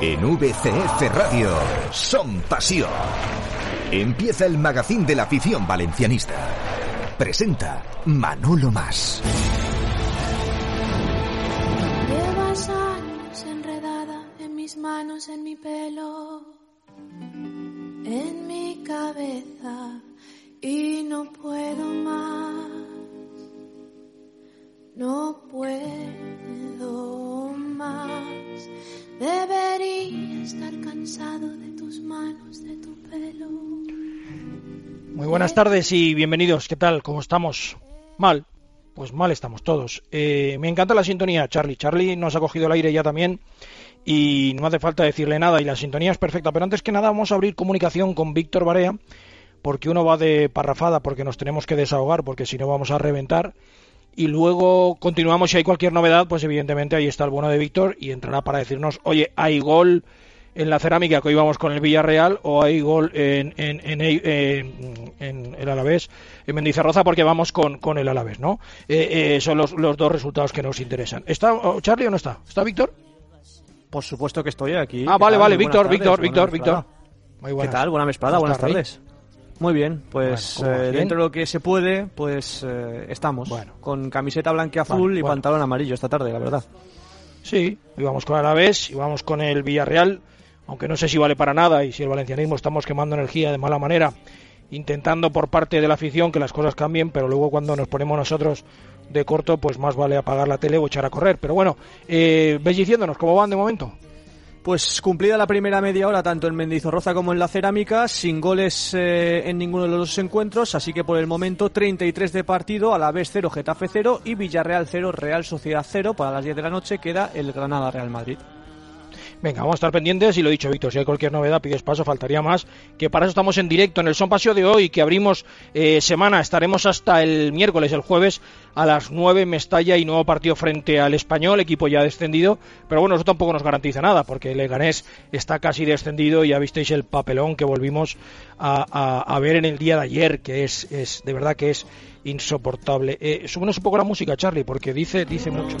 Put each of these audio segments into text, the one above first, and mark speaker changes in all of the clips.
Speaker 1: En VCF Radio son pasión. Empieza el magazín de la afición valencianista. Presenta Manolo Más.
Speaker 2: Tardes y bienvenidos. ¿Qué tal? ¿Cómo estamos? Mal. Pues mal estamos todos. Eh, me encanta la sintonía, Charlie. Charlie nos ha cogido el aire ya también y no hace falta decirle nada y la sintonía es perfecta. Pero antes que nada vamos a abrir comunicación con Víctor Barea porque uno va de parrafada porque nos tenemos que desahogar porque si no vamos a reventar y luego continuamos si hay cualquier novedad pues evidentemente ahí está el bueno de Víctor y entrará para decirnos oye hay gol en la cerámica que hoy vamos con el Villarreal o hay gol en, en, en, en el Alavés en Mendizarroza porque vamos con, con el Alavés ¿no? Eh, eh, son los, los, dos resultados que nos interesan ¿está oh, Charlie o no está? ¿está Víctor?
Speaker 3: Por supuesto que estoy aquí
Speaker 2: ah vale vale Víctor Víctor Víctor Víctor
Speaker 3: ¿Qué tal? Buena buenas tardes. Muy bien, pues
Speaker 2: Bueno,
Speaker 3: eh, dentro de lo que se puede, pues eh, estamos.
Speaker 2: Bueno.
Speaker 3: Con camiseta blanca y azul
Speaker 2: Vale,
Speaker 3: y
Speaker 2: bueno.
Speaker 3: pantalón amarillo esta tarde, la verdad.
Speaker 2: Sí, íbamos con el Alavés, íbamos con el Villarreal, aunque no sé si vale para nada y si el valencianismo estamos quemando energía de mala manera, intentando por parte de la afición que las cosas cambien, pero luego cuando nos ponemos nosotros de corto, pues más vale apagar la tele o echar a correr. Pero bueno, eh, ves diciéndonos cómo van de momento.
Speaker 3: Pues cumplida la primera media hora, tanto en Mendizorroza como en la Cerámica, sin goles eh, en ninguno de los dos encuentros, así que por el momento 33 de partido, a la vez 0, Getafe 0 y Villarreal 0, Real Sociedad 0. Para las 10 de la noche queda el Granada Real Madrid.
Speaker 2: Venga, vamos a estar pendientes y lo dicho, Víctor, si hay cualquier novedad, pides paso, faltaría más. Que para eso estamos en directo en el Son Paseo de hoy, que abrimos eh, semana. Estaremos hasta el miércoles, el jueves, a las 9 Mestalla y nuevo partido frente al Español, equipo ya descendido. Pero bueno, eso tampoco nos garantiza nada, porque el Leganés está casi descendido y ya visteis el papelón que volvimos a, ver en el día de ayer, que es, es de verdad que es insoportable. Eh, un poco la música, Charlie, porque dice, dice mucho.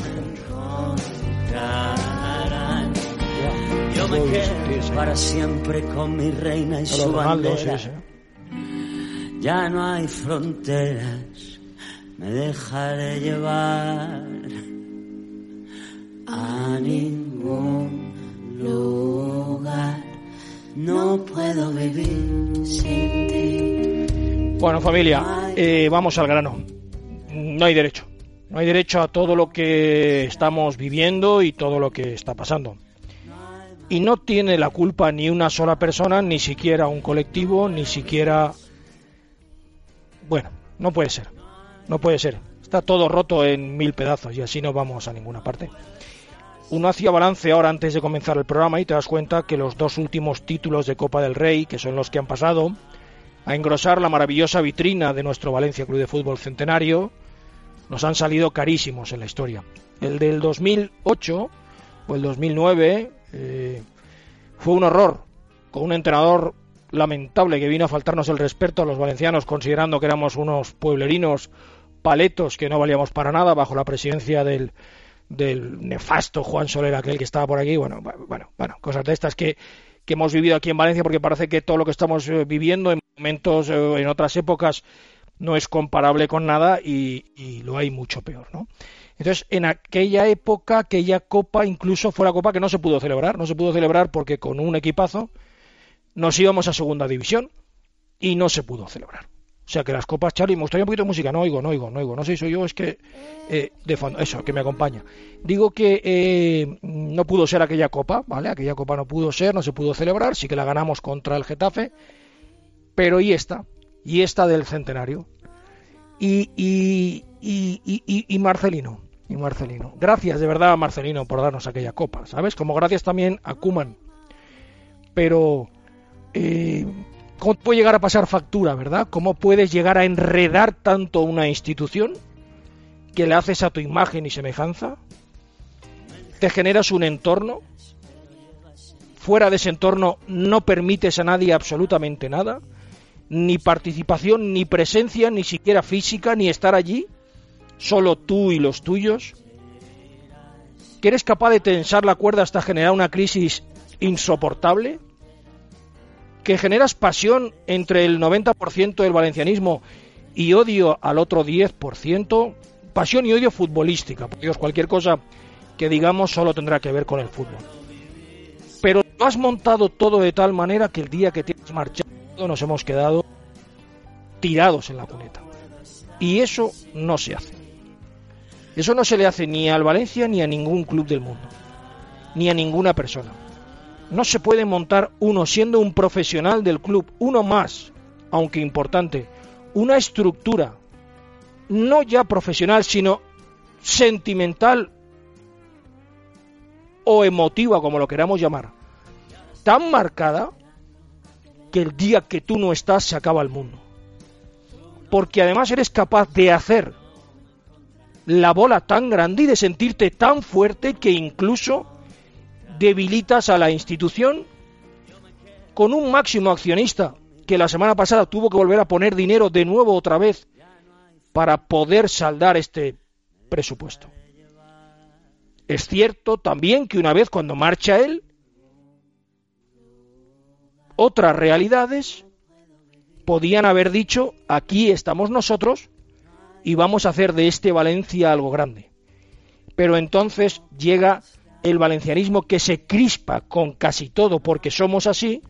Speaker 4: Yo me para siempre con mi reina y su bandera. Ya no hay fronteras, me dejaré llevar a ningún lugar. No puedo vivir sin ti.
Speaker 2: Bueno, familia, eh, vamos al grano. No hay derecho. No hay derecho a todo lo que estamos viviendo y todo lo que está pasando. Y no tiene la culpa ni una sola persona, ni siquiera un colectivo, ni siquiera... Bueno, no puede ser. No puede ser. Está todo roto en mil pedazos y así no vamos a ninguna parte. Uno hacía balance ahora antes de comenzar el programa y te das cuenta que los dos últimos títulos de Copa del Rey, que son los que han pasado, a engrosar la maravillosa vitrina de nuestro Valencia Club de Fútbol Centenario, nos han salido carísimos en la historia. El del 2008 o el 2009 eh, fue un horror, con un entrenador lamentable que vino a faltarnos el respeto a los valencianos, considerando que éramos unos pueblerinos paletos que no valíamos para nada bajo la presidencia del, del nefasto Juan Soler, aquel que estaba por aquí. Bueno, bueno, bueno, cosas de estas que, que hemos vivido aquí en Valencia, porque parece que todo lo que estamos eh, viviendo en momentos, eh, en otras épocas, no es comparable con nada y, y lo hay mucho peor, ¿no? Entonces, en aquella época, aquella copa incluso fue la copa que no se pudo celebrar. No se pudo celebrar porque con un equipazo nos íbamos a segunda división y no se pudo celebrar. O sea que las copas, Charlie, me gustaría un poquito de música. No oigo, no oigo, no oigo. No sé si soy yo, es que eh, de fondo, eso, que me acompaña. Digo que eh, no pudo ser aquella copa, ¿vale? Aquella copa no pudo ser, no se pudo celebrar. Sí que la ganamos contra el Getafe, pero y esta, y esta del centenario. Y, Marcelino, y Marcelino. Gracias de verdad a Marcelino por darnos aquella copa, ¿sabes? Como gracias también a Kuman. Pero, eh, ¿cómo puede llegar a pasar factura, verdad? ¿Cómo puedes llegar a enredar tanto una institución que le haces a tu imagen y semejanza? Te generas un entorno. Fuera de ese entorno no permites a nadie absolutamente nada ni participación, ni presencia, ni siquiera física, ni estar allí, solo tú y los tuyos, que eres capaz de tensar la cuerda hasta generar una crisis insoportable, que generas pasión entre el 90% del valencianismo y odio al otro 10%, pasión y odio futbolística, por Dios, cualquier cosa que digamos solo tendrá que ver con el fútbol. Pero lo has montado todo de tal manera que el día que te has marchado nos hemos quedado tirados en la cuneta. Y eso no se hace. Eso no se le hace ni al Valencia ni a ningún club del mundo, ni a ninguna persona. No se puede montar uno siendo un profesional del club, uno más, aunque importante, una estructura, no ya profesional, sino sentimental o emotiva, como lo queramos llamar, tan marcada que el día que tú no estás se acaba el mundo. Porque además eres capaz de hacer la bola tan grande y de sentirte tan fuerte que incluso debilitas a la institución con un máximo accionista que la semana pasada tuvo que volver a poner dinero de nuevo otra vez para poder saldar este presupuesto. Es cierto también que una vez cuando marcha él, otras realidades podían haber dicho, aquí estamos nosotros y vamos a hacer de este Valencia algo grande. Pero entonces llega el valencianismo que se crispa con casi todo porque somos así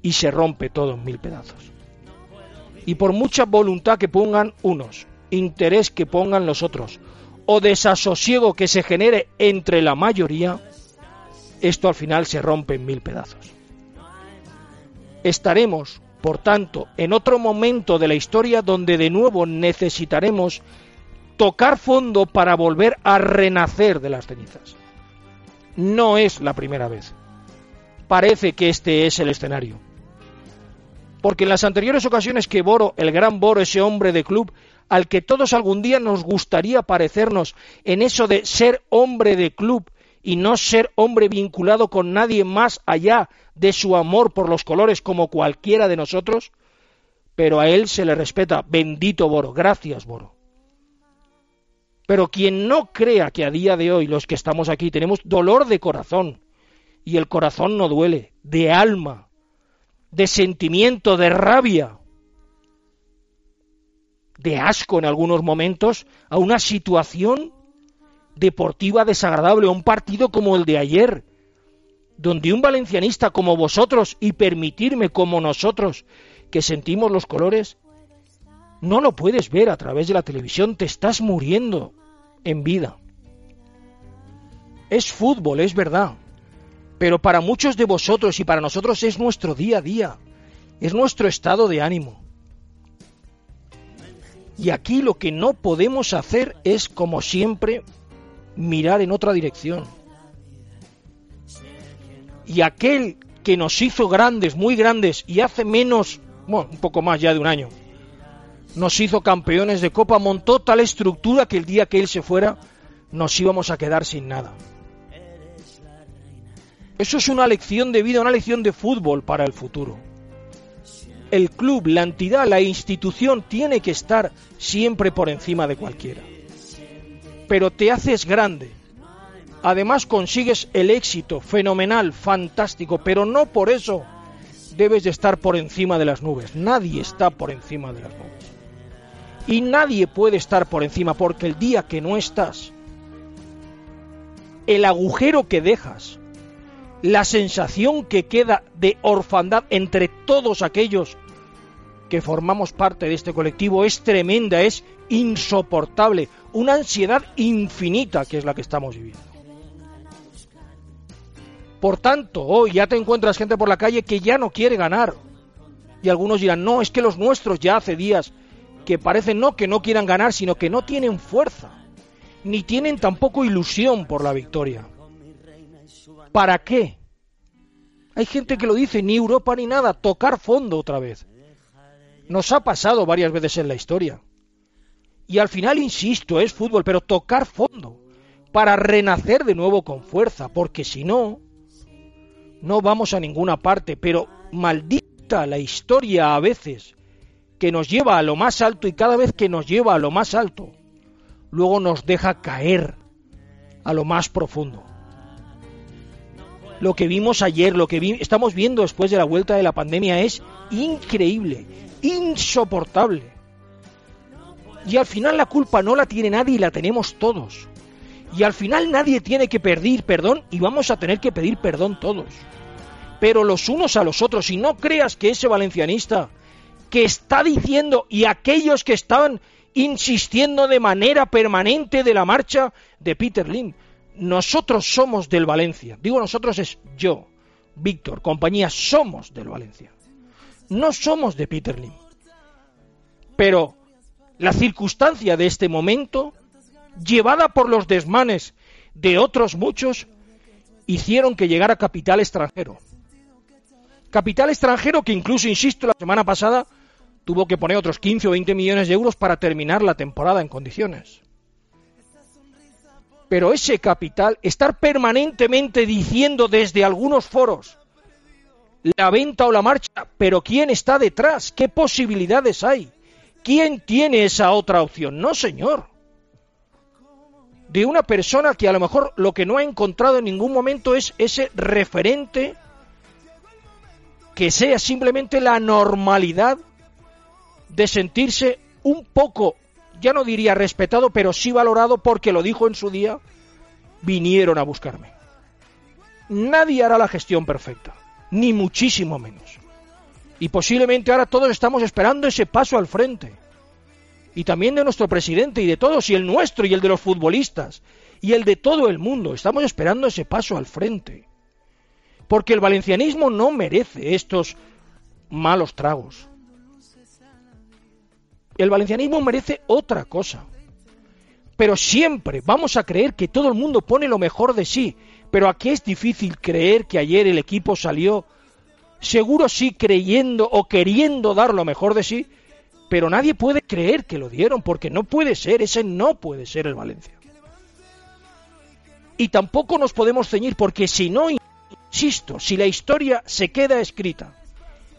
Speaker 2: y se rompe todo en mil pedazos. Y por mucha voluntad que pongan unos, interés que pongan los otros, o desasosiego que se genere entre la mayoría, esto al final se rompe en mil pedazos. Estaremos por tanto, en otro momento de la historia donde de nuevo necesitaremos tocar fondo para volver a renacer de las cenizas. No es la primera vez. Parece que este es el escenario. Porque en las anteriores ocasiones que Boro, el gran Boro, ese hombre de club, al que todos algún día nos gustaría parecernos en eso de ser hombre de club y no ser hombre vinculado con nadie más allá de su amor por los colores como cualquiera de nosotros, pero a él se le respeta. Bendito Boro, gracias Boro. Pero quien no crea que a día de hoy los que estamos aquí tenemos dolor de corazón, y el corazón no duele, de alma, de sentimiento, de rabia, de asco en algunos momentos a una situación deportiva desagradable, un partido como el de ayer, donde un valencianista como vosotros y permitirme como nosotros que sentimos los colores, no lo puedes ver a través de la televisión, te estás muriendo en vida. Es fútbol, es verdad, pero para muchos de vosotros y para nosotros es nuestro día a día, es nuestro estado de ánimo. Y aquí lo que no podemos hacer es, como siempre, mirar en otra dirección. Y aquel que nos hizo grandes, muy grandes, y hace menos, bueno, un poco más ya de un año, nos hizo campeones de Copa, montó tal estructura que el día que él se fuera nos íbamos a quedar sin nada. Eso es una lección de vida, una lección de fútbol para el futuro. El club, la entidad, la institución tiene que estar siempre por encima de cualquiera pero te haces grande. Además consigues el éxito fenomenal, fantástico, pero no por eso debes de estar por encima de las nubes. Nadie está por encima de las nubes. Y nadie puede estar por encima porque el día que no estás, el agujero que dejas, la sensación que queda de orfandad entre todos aquellos que formamos parte de este colectivo es tremenda, es insoportable, una ansiedad infinita que es la que estamos viviendo. Por tanto, hoy ya te encuentras gente por la calle que ya no quiere ganar. Y algunos dirán, no, es que los nuestros ya hace días que parecen no que no quieran ganar, sino que no tienen fuerza, ni tienen tampoco ilusión por la victoria. ¿Para qué? Hay gente que lo dice, ni Europa ni nada, tocar fondo otra vez. Nos ha pasado varias veces en la historia. Y al final, insisto, es fútbol, pero tocar fondo para renacer de nuevo con fuerza, porque si no, no vamos a ninguna parte, pero maldita la historia a veces que nos lleva a lo más alto y cada vez que nos lleva a lo más alto, luego nos deja caer a lo más profundo. lo que vimos ayer, lo que estamos viendo después de la vuelta de la pandemia es increíble, insoportable. Y al final la culpa no la tiene nadie y la tenemos todos. Y al final nadie tiene que pedir perdón y vamos a tener que pedir perdón todos. Pero los unos a los otros. Y no creas que ese valencianista que está diciendo y aquellos que estaban insistiendo de manera permanente de la marcha de Peter Lim. Nosotros somos del Valencia. Digo nosotros es yo, Víctor, compañía, somos del Valencia. No somos de Peter Lim. Pero la circunstancia de este momento, llevada por los desmanes de otros muchos, hicieron que llegara capital extranjero. Capital extranjero que incluso, insisto, la semana pasada tuvo que poner otros 15 o 20 millones de euros para terminar la temporada en condiciones. Pero ese capital, estar permanentemente diciendo desde algunos foros la venta o la marcha, pero ¿quién está detrás? ¿Qué posibilidades hay? ¿Quién tiene esa otra opción? No, señor. De una persona que a lo mejor lo que no ha encontrado en ningún momento es ese referente que sea simplemente la normalidad de sentirse un poco, ya no diría respetado, pero sí valorado porque lo dijo en su día, vinieron a buscarme. Nadie hará la gestión perfecta, ni muchísimo menos. Y posiblemente ahora todos estamos esperando ese paso al frente. Y también de nuestro presidente y de todos, y el nuestro y el de los futbolistas, y el de todo el mundo. Estamos esperando ese paso al frente. Porque el valencianismo no merece estos malos tragos. El valencianismo merece otra cosa. Pero siempre vamos a creer que todo el mundo pone lo mejor de sí. Pero aquí es difícil creer que ayer el equipo salió, seguro sí creyendo o queriendo dar lo mejor de sí, pero nadie puede creer que lo dieron, porque no puede ser, ese no puede ser el Valencia. Y tampoco nos podemos ceñir, porque si no, insisto, si la historia se queda escrita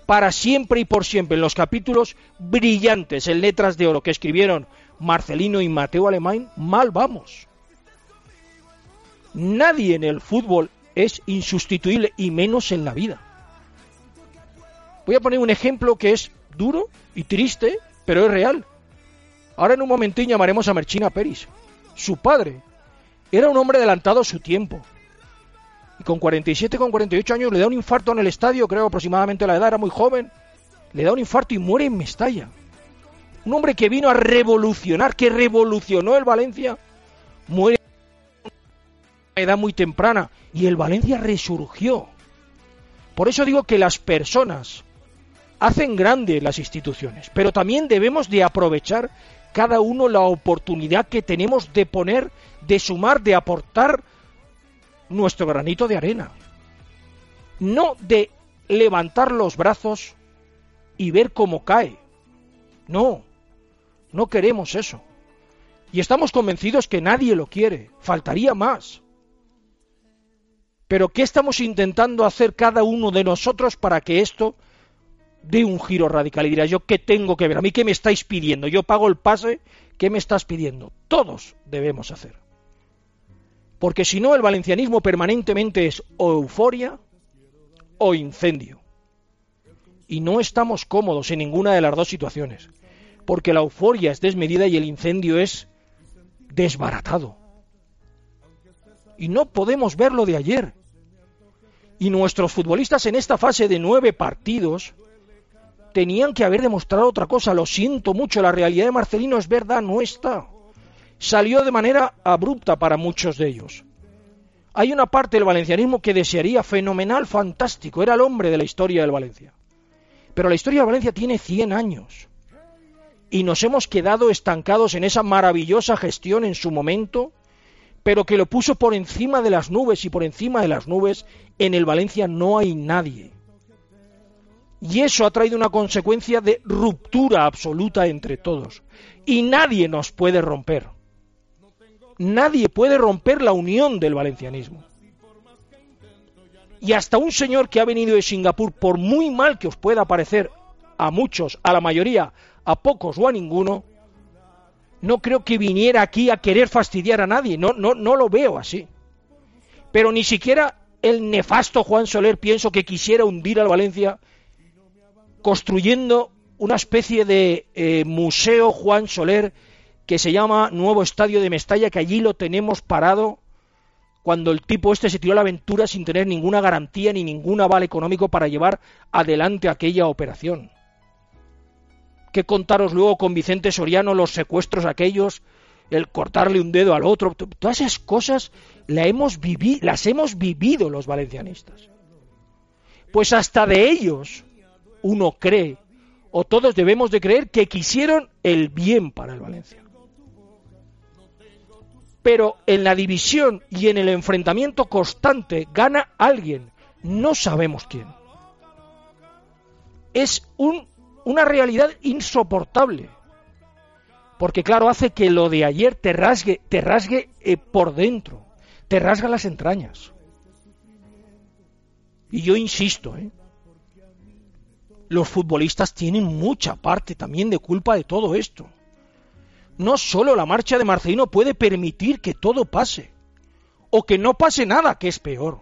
Speaker 2: para siempre y por siempre en los capítulos brillantes en letras de oro que escribieron Marcelino y Mateo Alemán, mal vamos. Nadie en el fútbol es insustituible y menos en la vida. Voy a poner un ejemplo que es duro y triste, pero es real. Ahora en un momentín llamaremos a Merchina Peris. Su padre era un hombre adelantado a su tiempo y con 47, con 48 años le da un infarto en el estadio, creo aproximadamente la edad, era muy joven, le da un infarto y muere en Mestalla. Un hombre que vino a revolucionar, que revolucionó el Valencia, muere a una edad muy temprana y el Valencia resurgió. Por eso digo que las personas hacen grandes las instituciones, pero también debemos de aprovechar cada uno la oportunidad que tenemos de poner, de sumar, de aportar nuestro granito de arena. No de levantar los brazos y ver cómo cae. No, no queremos eso. Y estamos convencidos que nadie lo quiere. Faltaría más. Pero ¿qué estamos intentando hacer cada uno de nosotros para que esto dé un giro radical? Y dirá yo, ¿qué tengo que ver? ¿A mí qué me estáis pidiendo? Yo pago el pase, ¿qué me estás pidiendo? Todos debemos hacer. Porque si no, el valencianismo permanentemente es o euforia o incendio. Y no estamos cómodos en ninguna de las dos situaciones. Porque la euforia es desmedida y el incendio es desbaratado. Y no podemos ver lo de ayer. Y nuestros futbolistas en esta fase de nueve partidos tenían que haber demostrado otra cosa. Lo siento mucho, la realidad de Marcelino es verdad, no está salió de manera abrupta para muchos de ellos. Hay una parte del valencianismo que desearía fenomenal, fantástico, era el hombre de la historia del Valencia. Pero la historia de Valencia tiene 100 años y nos hemos quedado estancados en esa maravillosa gestión en su momento, pero que lo puso por encima de las nubes y por encima de las nubes en el Valencia no hay nadie. Y eso ha traído una consecuencia de ruptura absoluta entre todos. Y nadie nos puede romper nadie puede romper la unión del valencianismo. Y hasta un señor que ha venido de Singapur, por muy mal que os pueda parecer a muchos, a la mayoría, a pocos o a ninguno, no creo que viniera aquí a querer fastidiar a nadie, no, no, no lo veo así. Pero ni siquiera el nefasto Juan Soler pienso que quisiera hundir al Valencia construyendo una especie de eh, museo Juan Soler que se llama Nuevo Estadio de Mestalla, que allí lo tenemos parado cuando el tipo este se tiró a la aventura sin tener ninguna garantía ni ningún aval económico para llevar adelante aquella operación. ¿Qué contaros luego con Vicente Soriano los secuestros aquellos, el cortarle un dedo al otro? Todas esas cosas las hemos, las hemos vivido los valencianistas. Pues hasta de ellos uno cree, o todos debemos de creer, que quisieron el bien para el Valencia pero en la división y en el enfrentamiento constante gana alguien, no sabemos quién. Es un, una realidad insoportable, porque claro, hace que lo de ayer te rasgue, te rasgue eh, por dentro, te rasga las entrañas. Y yo insisto, ¿eh? los futbolistas tienen mucha parte también de culpa de todo esto. No solo la marcha de Marcelino puede permitir que todo pase, o que no pase nada, que es peor.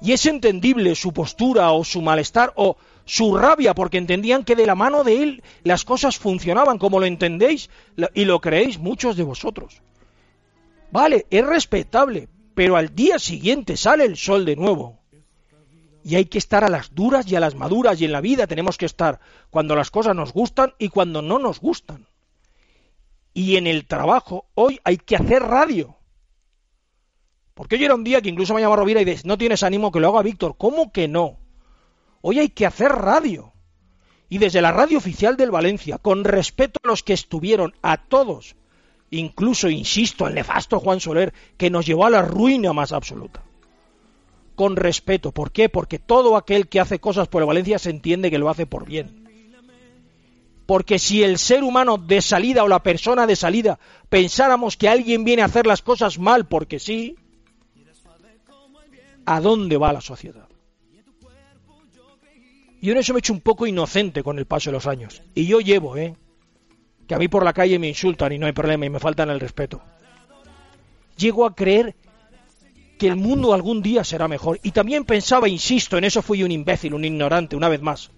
Speaker 2: Y es entendible su postura o su malestar o su rabia porque entendían que de la mano de él las cosas funcionaban como lo entendéis y lo creéis muchos de vosotros. Vale, es respetable, pero al día siguiente sale el sol de nuevo. Y hay que estar a las duras y a las maduras y en la vida tenemos que estar cuando las cosas nos gustan y cuando no nos gustan. Y en el trabajo, hoy hay que hacer radio. Porque hoy era un día que incluso me llama Rovira y dice, no tienes ánimo que lo haga Víctor. ¿Cómo que no? Hoy hay que hacer radio. Y desde la radio oficial del Valencia, con respeto a los que estuvieron, a todos, incluso, insisto, el nefasto Juan Soler, que nos llevó a la ruina más absoluta. Con respeto. ¿Por qué? Porque todo aquel que hace cosas por el Valencia se entiende que lo hace por bien. Porque si el ser humano de salida o la persona de salida pensáramos que alguien viene a hacer las cosas mal porque sí, ¿a dónde va la sociedad? Yo en eso me he hecho un poco inocente con el paso de los años. Y yo llevo, ¿eh? Que a mí por la calle me insultan y no hay problema y me faltan el respeto. Llego a creer que el mundo algún día será mejor. Y también pensaba, insisto, en eso fui un imbécil, un ignorante, una vez más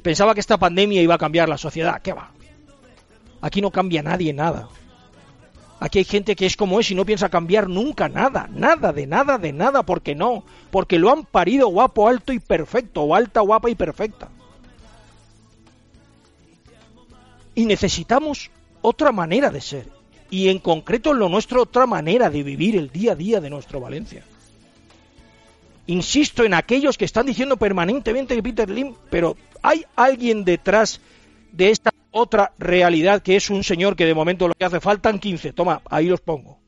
Speaker 2: Pensaba que esta pandemia iba a cambiar la sociedad. ¿Qué va? Aquí no cambia nadie nada. Aquí hay gente que es como es y no piensa cambiar nunca nada, nada, de nada, de nada, porque no, porque lo han parido guapo, alto y perfecto, o alta, guapa y perfecta. Y necesitamos otra manera de ser, y en concreto lo nuestro otra manera de vivir el día a día de nuestro Valencia. Insisto en aquellos que están diciendo permanentemente que Peter Lim, pero hay alguien detrás de esta otra realidad que es un señor que de momento lo que hace faltan 15. Toma, ahí los pongo.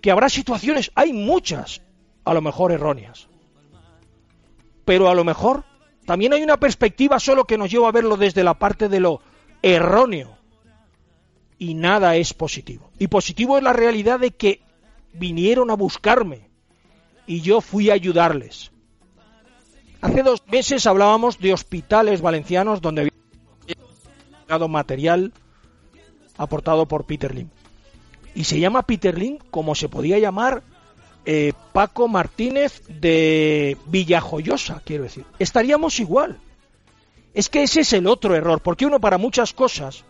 Speaker 2: Que habrá situaciones, hay muchas, a lo mejor erróneas. Pero a lo mejor también hay una perspectiva solo que nos lleva a verlo desde la parte de lo erróneo. Y nada es positivo. Y positivo es la realidad de que vinieron a buscarme y yo fui a ayudarles. Hace dos meses hablábamos de hospitales valencianos donde material aportado por Peter Lim. Y se llama Peter Lim como se podía llamar eh, Paco Martínez de Villajoyosa, quiero decir. Estaríamos igual. Es que ese es el otro error, porque uno para muchas cosas,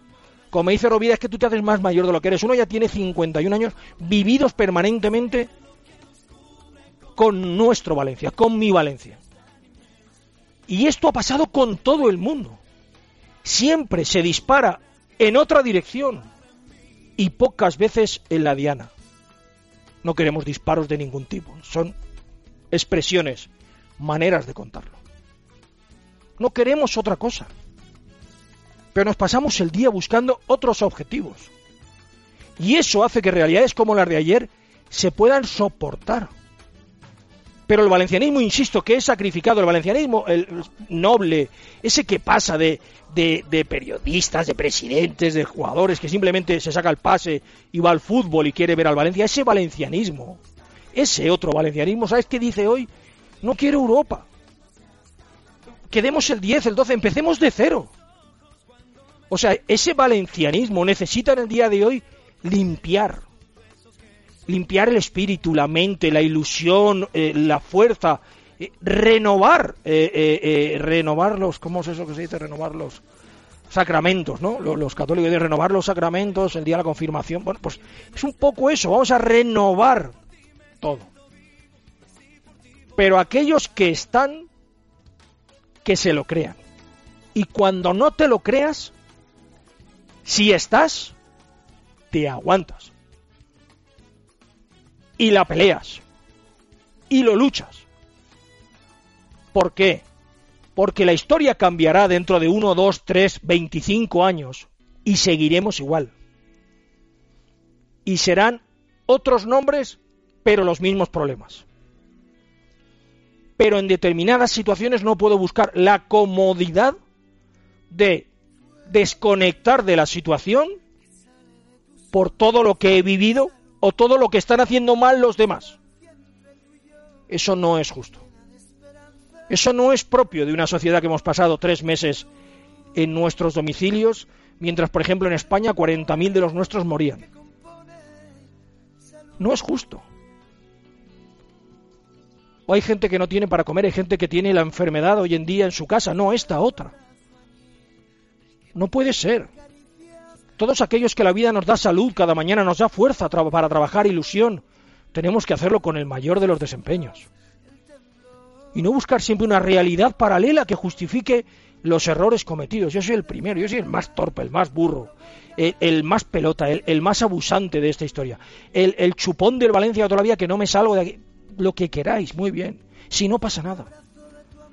Speaker 2: como dice Rovira, es que tú te haces más mayor de lo que eres. Uno ya tiene 51 años vividos permanentemente con nuestro Valencia, con mi Valencia. Y esto ha pasado con todo el mundo. Siempre se dispara en otra dirección y pocas veces en la diana. No queremos disparos de ningún tipo, son expresiones, maneras de contarlo. No queremos otra cosa. Pero nos pasamos el día buscando otros objetivos. Y eso hace que realidades como las de ayer se puedan soportar. Pero el valencianismo, insisto, que es sacrificado, el valencianismo el noble, ese que pasa de, de, periodistas, de presidentes, de jugadores, que simplemente se saca el pase y va al fútbol y quiere ver al Valencia, ese valencianismo, ese otro valencianismo, ¿sabes qué dice hoy? No quiero Europa. Quedemos el 10, el 12, empecemos de cero. O sea, ese valencianismo necesita en el día de hoy limpiar. Limpiar el espíritu, la mente, la ilusión, eh, la fuerza, eh, renovar, eh, renovar los, ¿cómo es eso que se dice? Renovar los sacramentos, ¿no? Los, los católicos de renovar los sacramentos, el día de la confirmación. Bueno, pues es un poco eso, vamos a renovar todo. Pero aquellos que están, que se lo crean. Y cuando no te lo creas, si estás, te aguantas. Y la peleas. Y lo luchas. ¿Por qué? Porque la historia cambiará dentro de 1, 2, 3, 25 años y seguiremos igual. Y serán otros nombres, pero los mismos problemas. Pero en determinadas situaciones no puedo buscar la comodidad de desconectar de la situación por todo lo que he vivido o todo lo que están haciendo mal los demás. Eso no es justo. Eso no es propio de una sociedad que hemos pasado tres meses en nuestros domicilios, mientras, por ejemplo, en España 40.000 de los nuestros morían. No es justo. O hay gente que no tiene para comer, hay gente que tiene la enfermedad hoy en día en su casa, no esta otra. No puede ser. Todos aquellos que la vida nos da salud, cada mañana nos da fuerza para trabajar, ilusión, tenemos que hacerlo con el mayor de los desempeños. Y no buscar siempre una realidad paralela que justifique los errores cometidos. Yo soy el primero, yo soy el más torpe, el más burro, el, más pelota, el, más abusante de esta historia. El, chupón del Valencia todavía que no me salgo de aquí. Lo que queráis, muy bien. Si no pasa nada.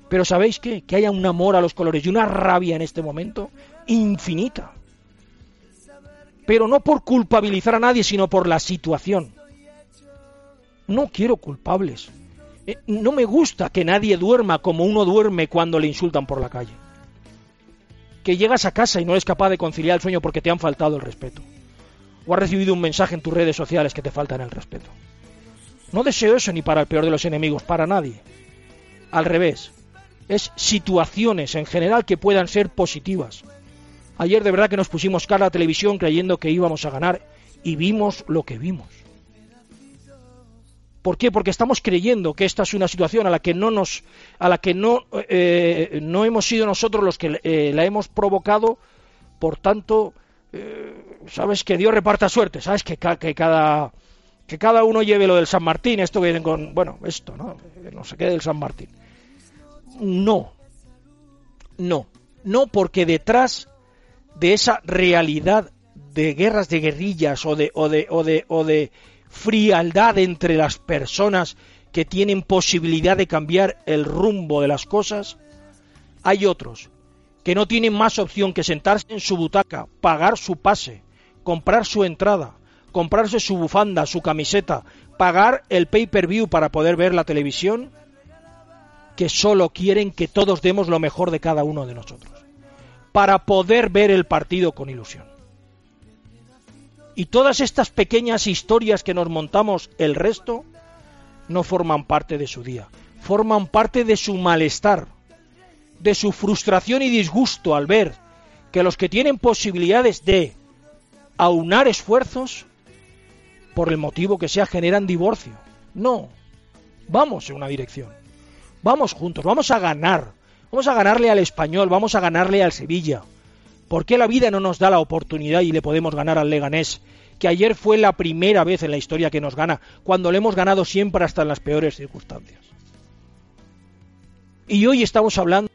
Speaker 2: Pero ¿sabéis qué? Que haya un amor a los colores y una rabia en este momento infinita. Pero no por culpabilizar a nadie, sino por la situación. No quiero culpables. Eh, no me gusta que nadie duerma como uno duerme cuando le insultan por la calle. Que llegas a casa y no eres capaz de conciliar el sueño porque te han faltado el respeto. O has recibido un mensaje en tus redes sociales que te faltan el respeto. No deseo eso ni para el peor de los enemigos, para nadie. Al revés, es situaciones en general que puedan ser positivas. Ayer de verdad que nos pusimos cara a televisión creyendo que íbamos a ganar y vimos lo que vimos. ¿Por qué? Porque estamos creyendo que esta es una situación a la que no nos, a la que no, eh, no hemos sido nosotros los que eh, la hemos provocado. Por tanto, eh, sabes que Dios reparta suerte, sabes que, que, cada que cada uno lleve lo del San Martín, esto que con, bueno, esto, ¿no? No se quede del San Martín. No, no, no, porque detrás de esa realidad de guerras de guerrillas o de, o de, o de, o de frialdad entre las personas que tienen posibilidad de cambiar el rumbo de las cosas, hay otros que no tienen más opción que sentarse en su butaca, pagar su pase, comprar su entrada, comprarse su bufanda, su camiseta, pagar el pay-per-view para poder ver la televisión que solo quieren que todos demos lo mejor de cada uno de nosotros, para poder ver el partido con ilusión. Y todas estas pequeñas historias que nos montamos el resto no forman parte de su día, forman parte de su malestar, de su frustración y disgusto al ver que los que tienen posibilidades de aunar esfuerzos, por el motivo que sea, generan divorcio. No, vamos en una dirección. Vamos juntos, vamos a ganar. Vamos a ganarle al español, vamos a ganarle al Sevilla. ¿Por qué la vida no nos da la oportunidad y le podemos ganar al Leganés? Que ayer fue la primera vez en la historia que nos gana, cuando le hemos ganado siempre hasta en las peores circunstancias. Y hoy estamos hablando,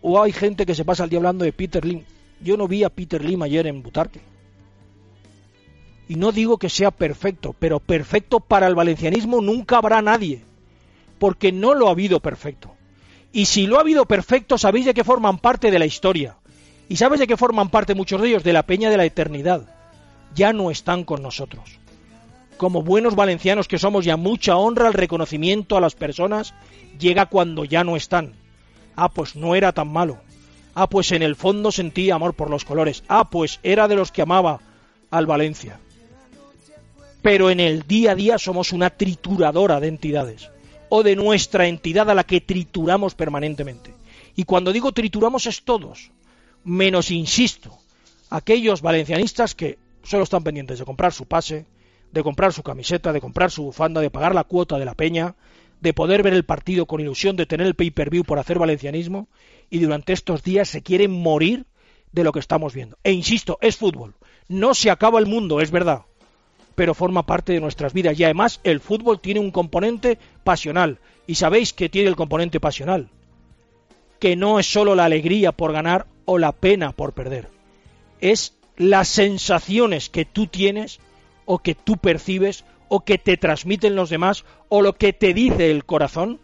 Speaker 2: o hay gente que se pasa el día hablando de Peter Lim. Yo no vi a Peter Lim ayer en Butarque. Y no digo que sea perfecto, pero perfecto para el valencianismo nunca habrá nadie porque no lo ha habido perfecto. Y si lo ha habido perfecto, sabéis de qué forman parte de la historia. Y sabes de qué forman parte muchos de ellos, de la peña de la eternidad. Ya no están con nosotros. Como buenos valencianos que somos, ya mucha honra al reconocimiento a las personas llega cuando ya no están. Ah, pues no era tan malo. Ah, pues en el fondo sentía amor por los colores. Ah, pues era de los que amaba al Valencia. Pero en el día a día somos una trituradora de entidades o de nuestra entidad a la que trituramos permanentemente. Y cuando digo trituramos es todos, menos, insisto, aquellos valencianistas que solo están pendientes de comprar su pase, de comprar su camiseta, de comprar su bufanda, de pagar la cuota de la peña, de poder ver el partido con ilusión, de tener el pay-per-view por hacer valencianismo, y durante estos días se quieren morir de lo que estamos viendo. E insisto, es fútbol. No se acaba el mundo, es verdad, pero forma parte de nuestras vidas. Y además el fútbol tiene un componente pasional. Y sabéis que tiene el componente pasional. Que no es solo la alegría por ganar o la pena por perder. Es las sensaciones que tú tienes o que tú percibes o que te transmiten los demás o lo que te dice el corazón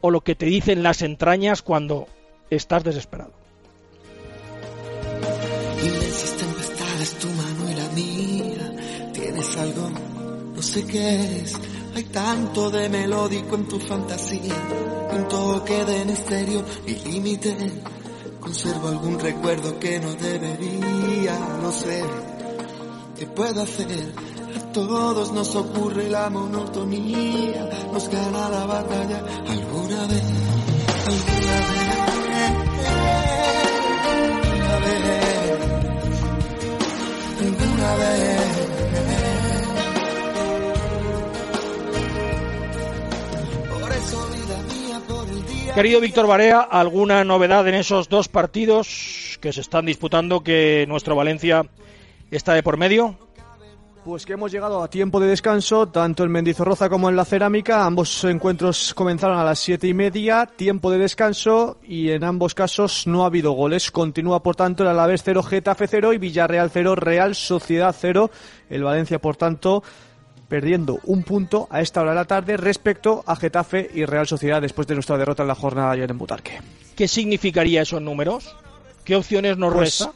Speaker 2: o lo que te dicen las entrañas cuando estás desesperado.
Speaker 5: No sé qué es. Hay tanto de melódico en tu fantasía. Un toque de misterio y límite. Conservo algún recuerdo que no debería, no sé. ¿Qué puedo hacer? A todos nos ocurre la monotonía. Nos gana la batalla alguna vez,
Speaker 2: Querido Víctor Barea, ¿alguna novedad en esos dos partidos que se están disputando que nuestro Valencia está de por medio?
Speaker 3: Pues que hemos llegado a tiempo de descanso, tanto en Mendizorroza como en la Cerámica. Ambos encuentros comenzaron a las siete y media, tiempo de descanso y en ambos casos no ha habido goles. Continúa por tanto el Alavés 0, Getafe 0 y Villarreal 0, Real Sociedad 0. El Valencia por tanto perdiendo un punto a esta hora de la tarde respecto a Getafe y Real Sociedad después de nuestra derrota en la jornada ayer en Butarque.
Speaker 2: ¿Qué significaría esos números? ¿Qué opciones nos
Speaker 3: Pues,
Speaker 2: resta?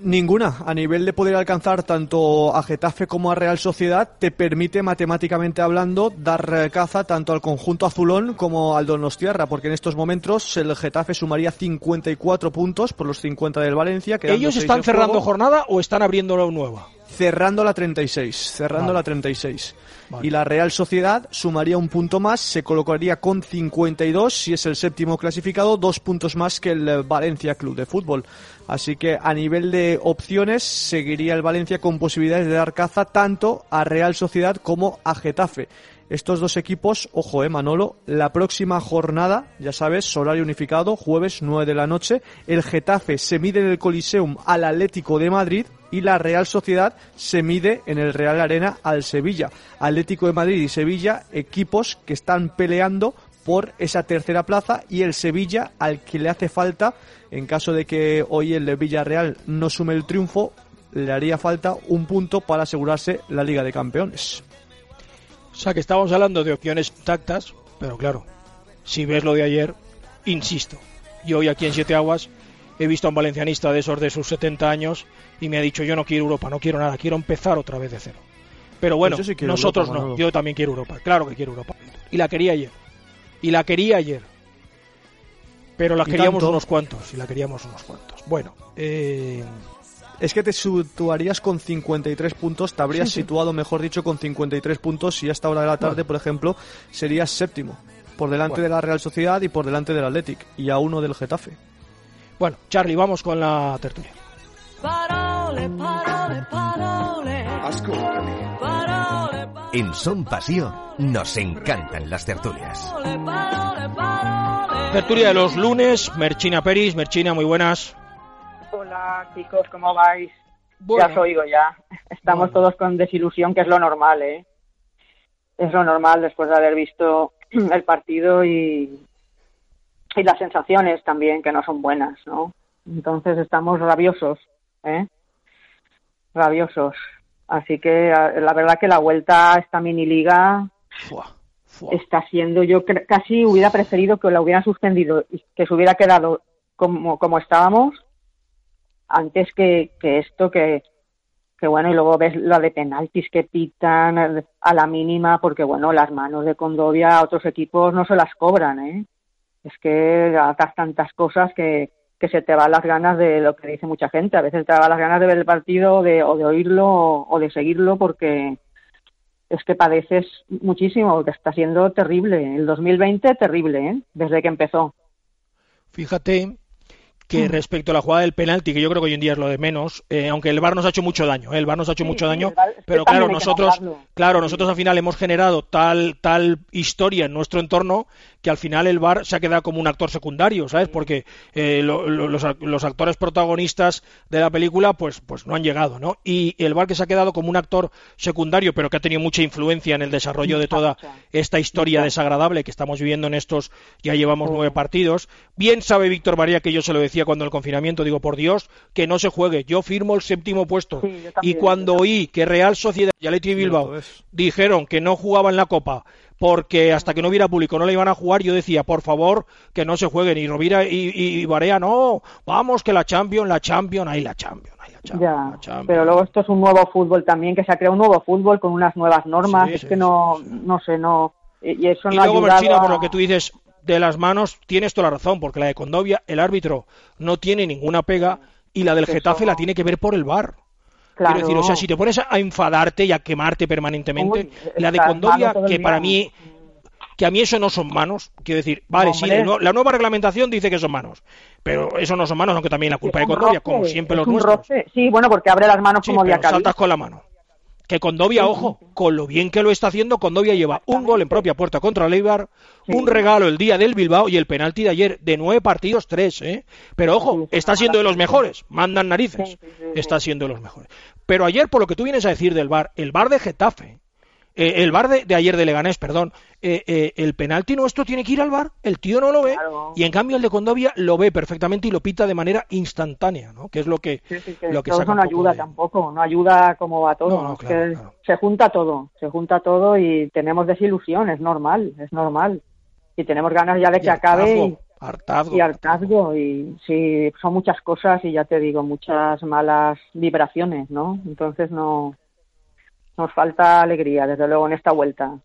Speaker 3: Ninguna. A nivel de poder alcanzar tanto a Getafe como a Real Sociedad, te permite matemáticamente hablando dar caza tanto al conjunto azulón como al Donostiarra, porque en estos momentos el Getafe sumaría 54 puntos por los 50 del Valencia.
Speaker 2: ¿Ellos están cerrando
Speaker 3: juego,
Speaker 2: jornada o están abriendo una nueva?
Speaker 3: Cerrando la 36, cerrando
Speaker 2: Vale.
Speaker 3: la 36.
Speaker 2: Vale.
Speaker 3: Y la Real Sociedad sumaría un punto más, se colocaría con 52 si es el séptimo clasificado, dos puntos más que el eh, Valencia Club de Fútbol. Así que a nivel de opciones seguiría el Valencia con posibilidades de dar caza tanto a Real Sociedad como a Getafe. Estos dos equipos, ojo, eh, Manolo, la próxima jornada, ya sabes, horario unificado, jueves 9 de la noche, el Getafe se mide en el Coliseum al Atlético de Madrid y la Real Sociedad se mide en el Real Arena al Sevilla. Atlético de Madrid y Sevilla, equipos que están peleando por esa tercera plaza y el Sevilla al que le hace falta, en caso de que hoy el Villarreal no sume el triunfo, le haría falta un punto para asegurarse la Liga de Campeones.
Speaker 2: O sea que estábamos hablando de opciones intactas, pero claro, si ves lo de ayer, insisto, yo hoy aquí en Siete Aguas he visto a un valencianista de esos de sus 70 años y me ha dicho yo no quiero Europa, no quiero nada, quiero empezar otra vez de cero. Pero bueno,
Speaker 3: Pues sí quiero
Speaker 2: nosotros
Speaker 3: Europa,
Speaker 2: no, yo también quiero Europa, claro que quiero Europa. Y la quería ayer. Y la quería ayer. Pero la queríamos
Speaker 3: tanto.
Speaker 2: unos cuantos, y la queríamos unos cuantos. Bueno, eh,
Speaker 3: Es que te situarías con 53 puntos, te habrías
Speaker 2: Sí, sí.
Speaker 3: situado, mejor dicho, con 53 puntos y a esta hora de la tarde, por ejemplo, serías séptimo, por delante
Speaker 2: Bueno.
Speaker 3: de la Real Sociedad y por delante del Athletic, y a uno del Getafe.
Speaker 2: bueno, Charlie, vamos con la tertulia.
Speaker 4: Parole, parole, parole. Parole,
Speaker 1: En Son Pasión nos encantan las tertulias.
Speaker 4: parole, parole, parole.
Speaker 2: Tertulia de los lunes, Merchina Peris, Merchina, muy buenas.
Speaker 6: Hola chicos, ¿cómo vais?
Speaker 2: Bueno.
Speaker 6: Ya os oigo ya. Estamos
Speaker 2: Bueno.
Speaker 6: todos con desilusión, que es lo normal, ¿eh? Es lo normal después de haber visto el partido y, y las sensaciones también, que no son buenas, ¿no? Entonces estamos rabiosos, ¿eh? Rabiosos. Así que la verdad que la vuelta a esta mini liga
Speaker 2: Fua, fua.
Speaker 6: está siendo, yo casi hubiera preferido que la hubieran suspendido y que se hubiera quedado como, como estábamos antes que, que esto que, que bueno, y luego ves la de penaltis que pitan a la mínima, porque bueno, las manos de Condovia a otros equipos no se las cobran, ¿eh? Es que hagas tantas cosas que, que se te van las ganas de lo que dice mucha gente. A veces te van las ganas de ver el partido de, o de oírlo o, o de seguirlo porque es que padeces muchísimo, que está siendo terrible. El 2020 terrible, ¿eh? Desde que empezó.
Speaker 2: Fíjate que respecto a la jugada del penalti, que yo creo que hoy en día es lo de menos, eh, aunque el VAR nos ha hecho mucho daño, ¿eh? el VAR nos ha hecho
Speaker 6: Sí,
Speaker 2: mucho
Speaker 6: sí,
Speaker 2: daño,
Speaker 6: VAR-
Speaker 2: pero claro, nosotros, claro, nosotros al final hemos generado tal, tal historia en nuestro entorno que al final el VAR se ha quedado como un actor secundario, ¿sabes? Porque eh, lo- lo- los, los actores protagonistas de la película, pues, pues no han llegado, ¿no? Y el VAR que se ha quedado como un actor secundario, pero que ha tenido mucha influencia en el desarrollo de toda esta historia desagradable que estamos viviendo en estos, ya llevamos nueve partidos. Bien sabe Víctor María que yo se lo decía cuando el confinamiento, digo, por Dios, que no se juegue. Yo firmo el séptimo puesto.
Speaker 6: Sí,
Speaker 2: y cuando oí que Real Sociedad y Athletic Bilbao dijeron que no jugaban la Copa porque hasta que no hubiera público no la iban a jugar, yo decía, por favor, que no se jueguen. Y Rovira y, y, y Barea, no, vamos, que la Champions, la Champions, ahí la Champions, ahí la Champions.
Speaker 6: Ya,
Speaker 2: la Champions.
Speaker 6: pero luego esto es un nuevo fútbol también, que se ha creado un nuevo fútbol con unas nuevas normas,
Speaker 2: Sí,
Speaker 6: es
Speaker 2: sí,
Speaker 6: que no,
Speaker 2: sí.
Speaker 6: no sé, no, y eso
Speaker 2: Y
Speaker 6: no ha
Speaker 2: luego, Merchina, por lo que tú dices de las manos, tienes toda la razón, porque la de Condovia, el árbitro no tiene ninguna pega y la del Getafe la tiene que ver por el bar.
Speaker 6: Claro.
Speaker 2: Quiero decir, o sea, si te pones a enfadarte y a quemarte permanentemente,
Speaker 6: Uy,
Speaker 2: la de
Speaker 6: el
Speaker 2: que para mí, que a mí eso no son manos, quiero decir, vale, sí,
Speaker 6: Hombre.
Speaker 2: la nueva reglamentación dice que son manos, pero eso no son manos, aunque también la culpa de
Speaker 6: Es roce,
Speaker 2: como siempre los nuestros.
Speaker 6: roce. Sí, bueno, porque abre las manos
Speaker 2: Sí,
Speaker 6: como
Speaker 2: pero
Speaker 6: Diacabí.
Speaker 2: saltas con la mano. Que Condovia, ojo, con lo bien que lo está haciendo, Condovia lleva un gol en propia puerta contra el Eibar, un regalo el día del Bilbao y el penalti de ayer de nueve partidos, tres, ¿eh? Pero ojo, está siendo de los mejores, mandan narices, está siendo de los mejores. Pero ayer, por lo que tú vienes a decir del bar, el bar de Getafe, eh, el bar de, de ayer de Leganés, perdón, eh, eh, el penalti nuestro tiene que ir al bar, el tío no lo ve,
Speaker 6: Claro.
Speaker 2: y en cambio el de Condovia lo ve perfectamente y lo pita de manera instantánea, ¿no? Que es lo que,
Speaker 6: Sí, sí, que
Speaker 2: lo que saca
Speaker 6: no ayuda
Speaker 2: de-
Speaker 6: tampoco, no ayuda como va todo.
Speaker 2: No, no, claro, claro.
Speaker 6: se junta todo, se junta todo y tenemos desilusión, es normal, es normal. Y tenemos ganas ya de
Speaker 2: y
Speaker 6: que acabe y,
Speaker 2: hartazgo,
Speaker 6: y hartazgo y sí, son muchas cosas y ya te digo, muchas malas vibraciones, ¿no? Entonces no nos falta alegría, desde luego, en esta vuelta.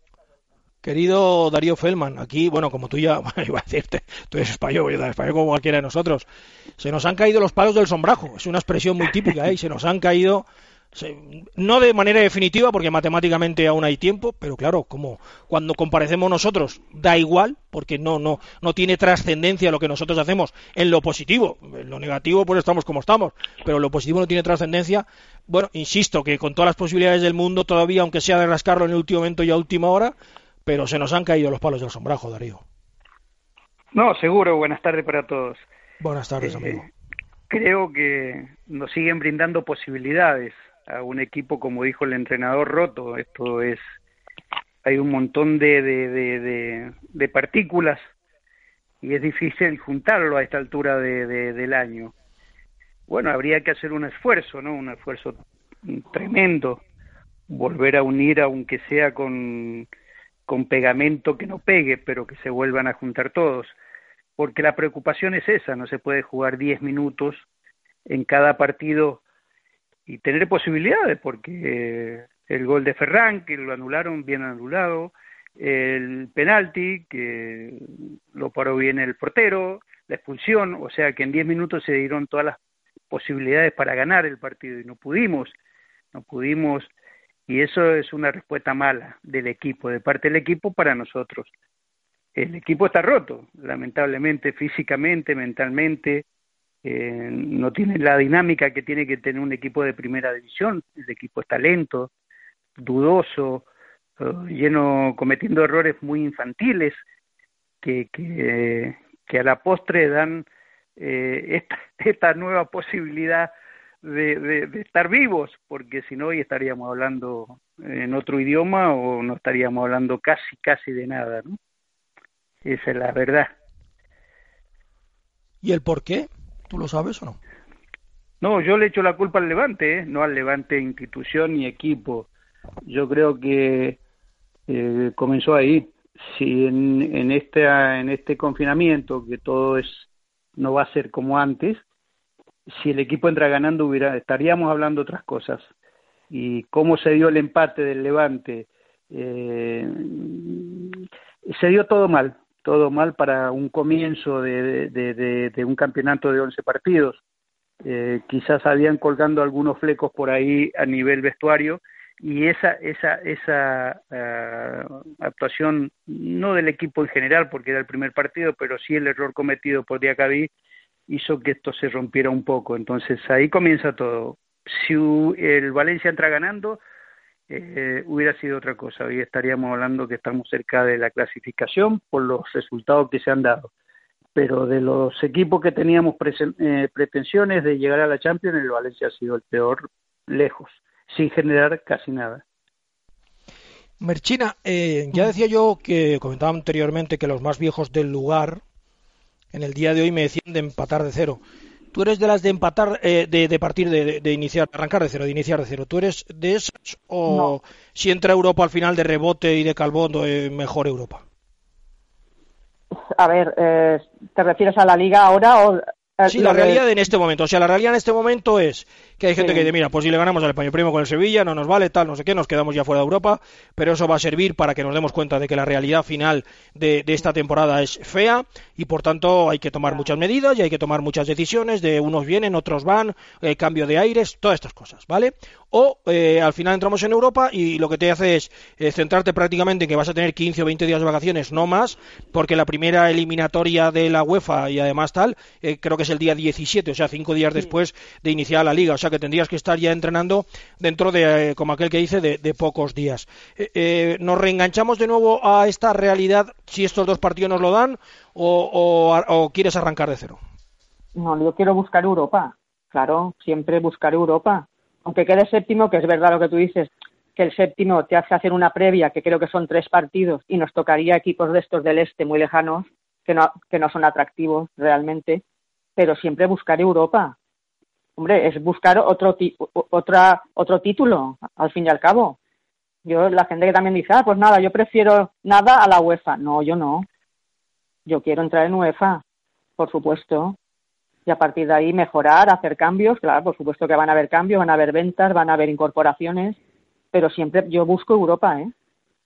Speaker 2: Querido Darío Feldman, aquí, bueno, como tú ya, iba a decirte, tú eres español, yo español como cualquiera de nosotros, se nos han caído los palos del sombrajo, es una expresión muy típica, ¿eh? Y se nos han caído, no de manera definitiva, porque matemáticamente aún hay tiempo, pero claro, como cuando comparecemos nosotros, da igual, porque no, no, no tiene trascendencia lo que nosotros hacemos en lo positivo, en lo negativo pues estamos como estamos, pero lo positivo no tiene trascendencia, bueno, insisto que con todas las posibilidades del mundo todavía, aunque sea de rascarlo en el último momento y a última hora, pero se nos han caído los palos del sombrajo, Darío.
Speaker 7: No, seguro. Buenas tardes para todos.
Speaker 2: Buenas tardes,
Speaker 7: Eh,
Speaker 2: amigo.
Speaker 7: Creo que nos siguen brindando posibilidades a un equipo, como dijo el entrenador Roto. Esto es, hay un montón de, de, de, partículas y es difícil juntarlo a esta altura de, de- del año. Bueno, habría que hacer un esfuerzo, ¿no? Un esfuerzo tremendo. Volver a unir, aunque sea con, con pegamento que no pegue, pero que se vuelvan a juntar todos porque la preocupación es esa, no se puede jugar 10 minutos en cada partido y tener posibilidades, porque el gol de Ferran, que lo anularon, bien anulado, el penalti, que lo paró bien el portero, la expulsión, o sea que en 10 minutos se dieron todas las posibilidades para ganar el partido y no pudimos, no pudimos, y eso es una respuesta mala del equipo, de parte del equipo para nosotros. El equipo está roto, lamentablemente, físicamente, mentalmente, eh, no tiene la dinámica que tiene que tener un equipo de primera división, el equipo está lento, dudoso, eh, lleno, cometiendo errores muy infantiles que, que, a la postre dan eh, esta, esta nueva posibilidad de, de, de estar vivos, porque si no hoy estaríamos hablando en otro idioma o no estaríamos hablando casi, casi de nada, ¿no? Esa es la verdad.
Speaker 2: ¿Y el por qué? ¿Tú lo sabes o no?
Speaker 7: No, yo le echo la culpa al Levante, ¿eh? no al Levante institución ni equipo. Yo creo que eh, comenzó ahí. Si en, en, este, en este confinamiento, que todo es no va a ser como antes, si el equipo entra ganando, hubiera, estaríamos hablando otras cosas. Y cómo se dio el empate del Levante, eh, se dio todo mal, todo mal para un comienzo de, de, un campeonato de 11 partidos. Eh, quizás habían colgando algunos flecos por ahí a nivel vestuario y esa esa esa uh, actuación no del equipo en general porque era el primer partido pero sí el error cometido por Diacabí hizo que esto se rompiera un poco. Entonces ahí comienza todo. Si el Valencia entra ganando, eh, hubiera sido otra cosa. Hoy estaríamos hablando que estamos cerca de la clasificación por los resultados que se han dado. Pero de los equipos que teníamos eh, pretensiones de llegar a la Champions, el Valencia ha sido el peor lejos, sin generar casi nada.
Speaker 2: Merchina, eh, ya decía yo que comentaba anteriormente que los más viejos del lugar en el día de hoy me decían de empatar de cero. ¿Tú eres de las de empatar, eh, de, partir, de, de, iniciar, arrancar de cero, de iniciar de cero? ¿Tú eres de esas o si entra Europa al final de rebote y de calvón, eh, mejor Europa?
Speaker 6: A ver, eh, ¿te refieres a la liga ahora o
Speaker 2: Sí, la realidad en este momento. O sea, la realidad en este momento es que hay gente que dice, mira, pues si le ganamos al Español Primo con el Sevilla, no nos vale, tal, no sé qué, nos quedamos ya fuera de Europa, pero eso va a servir para que nos demos cuenta de que la realidad final de, esta temporada es fea y por tanto hay que tomar muchas medidas y hay que tomar muchas decisiones, de unos vienen, otros van, eh, cambio de aires, todas estas cosas, ¿vale? O eh, al final entramos en Europa y lo que te hace es eh, centrarte prácticamente en que vas a tener 15 o 20 días de vacaciones, no más, porque la primera eliminatoria de la UEFA y además tal, creo que es el día 17, o sea, cinco días después de iniciar la liga, o sea que tendrías que estar ya entrenando dentro de, eh, como aquel que dice, de, pocos días. Eh, eh, ¿Nos reenganchamos de nuevo a esta realidad si estos dos partidos nos lo dan o, quieres arrancar de cero?
Speaker 6: No, yo quiero buscar Europa, claro, siempre buscar Europa. Aunque quede séptimo, que es verdad lo que tú dices, que el séptimo te hace hacer una previa, que creo que son tres partidos, y nos tocaría equipos de estos del este muy lejanos, que no, que no son atractivos realmente, pero siempre buscar Europa hombre, es buscar otro, otra, otro título, al fin y al cabo. Yo, la gente que también dice, ah, pues nada, yo prefiero nada a la UEFA. No, yo no. Yo quiero entrar en UEFA, por supuesto. Y a partir de ahí mejorar, hacer cambios. Claro, por supuesto que van a haber cambios, van a haber ventas, van a haber incorporaciones. Pero siempre yo busco Europa, ¿eh?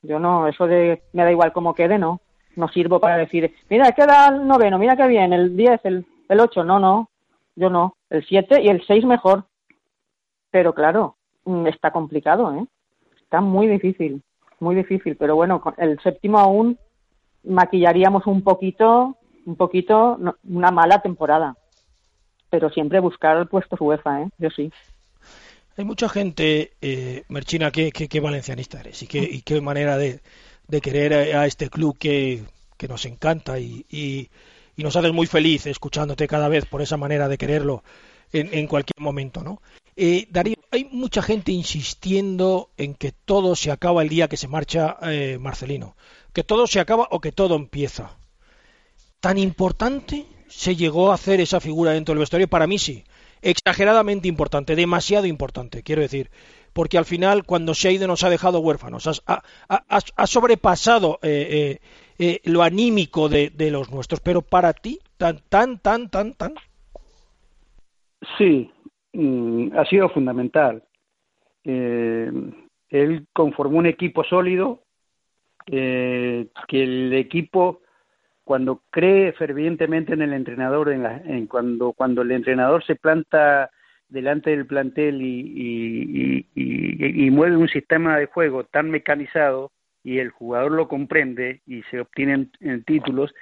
Speaker 6: Yo no, eso de me da igual cómo quede, no. No sirvo para decir, mira, queda el noveno, mira qué bien, el diez, el, el ocho. No, no. Yo no el 7 y el 6 mejor. Pero claro, mm, está complicado, ¿eh? Está muy difícil, muy difícil. Pero bueno, el séptimo aún maquillaríamos un poquito, un poquito una mala temporada. Pero siempre buscar el puesto UEFA, ¿eh? Yo sí.
Speaker 2: Hay mucha gente, eh, Merchina, qué, qué, valencianista eres y qué, y qué manera de, querer a, este club que, que nos encanta y, y nos haces muy feliz escuchándote cada vez por esa manera de quererlo en, cualquier momento, ¿no? Eh, Darío, hay mucha gente insistiendo en que todo se acaba el día que se marcha eh, Marcelino, que todo se acaba o que todo empieza. ¿Tan importante se llegó a hacer esa figura dentro del vestuario? Para mí sí, exageradamente importante, demasiado importante, quiero decir, porque al final cuando se ha ido nos ha dejado huérfanos, ha, sobrepasado eh, eh, lo anímico de, los nuestros, pero para ti, tan, tan, tan, tan, tan.
Speaker 7: Sí, mm, ha sido fundamental. Eh, él conformó un equipo sólido, eh, que el equipo cuando cree fervientemente en el entrenador, en, la, cuando, cuando el entrenador se planta delante del plantel y, y, mueve un sistema de juego tan mecanizado y el jugador lo comprende y se obtienen títulos,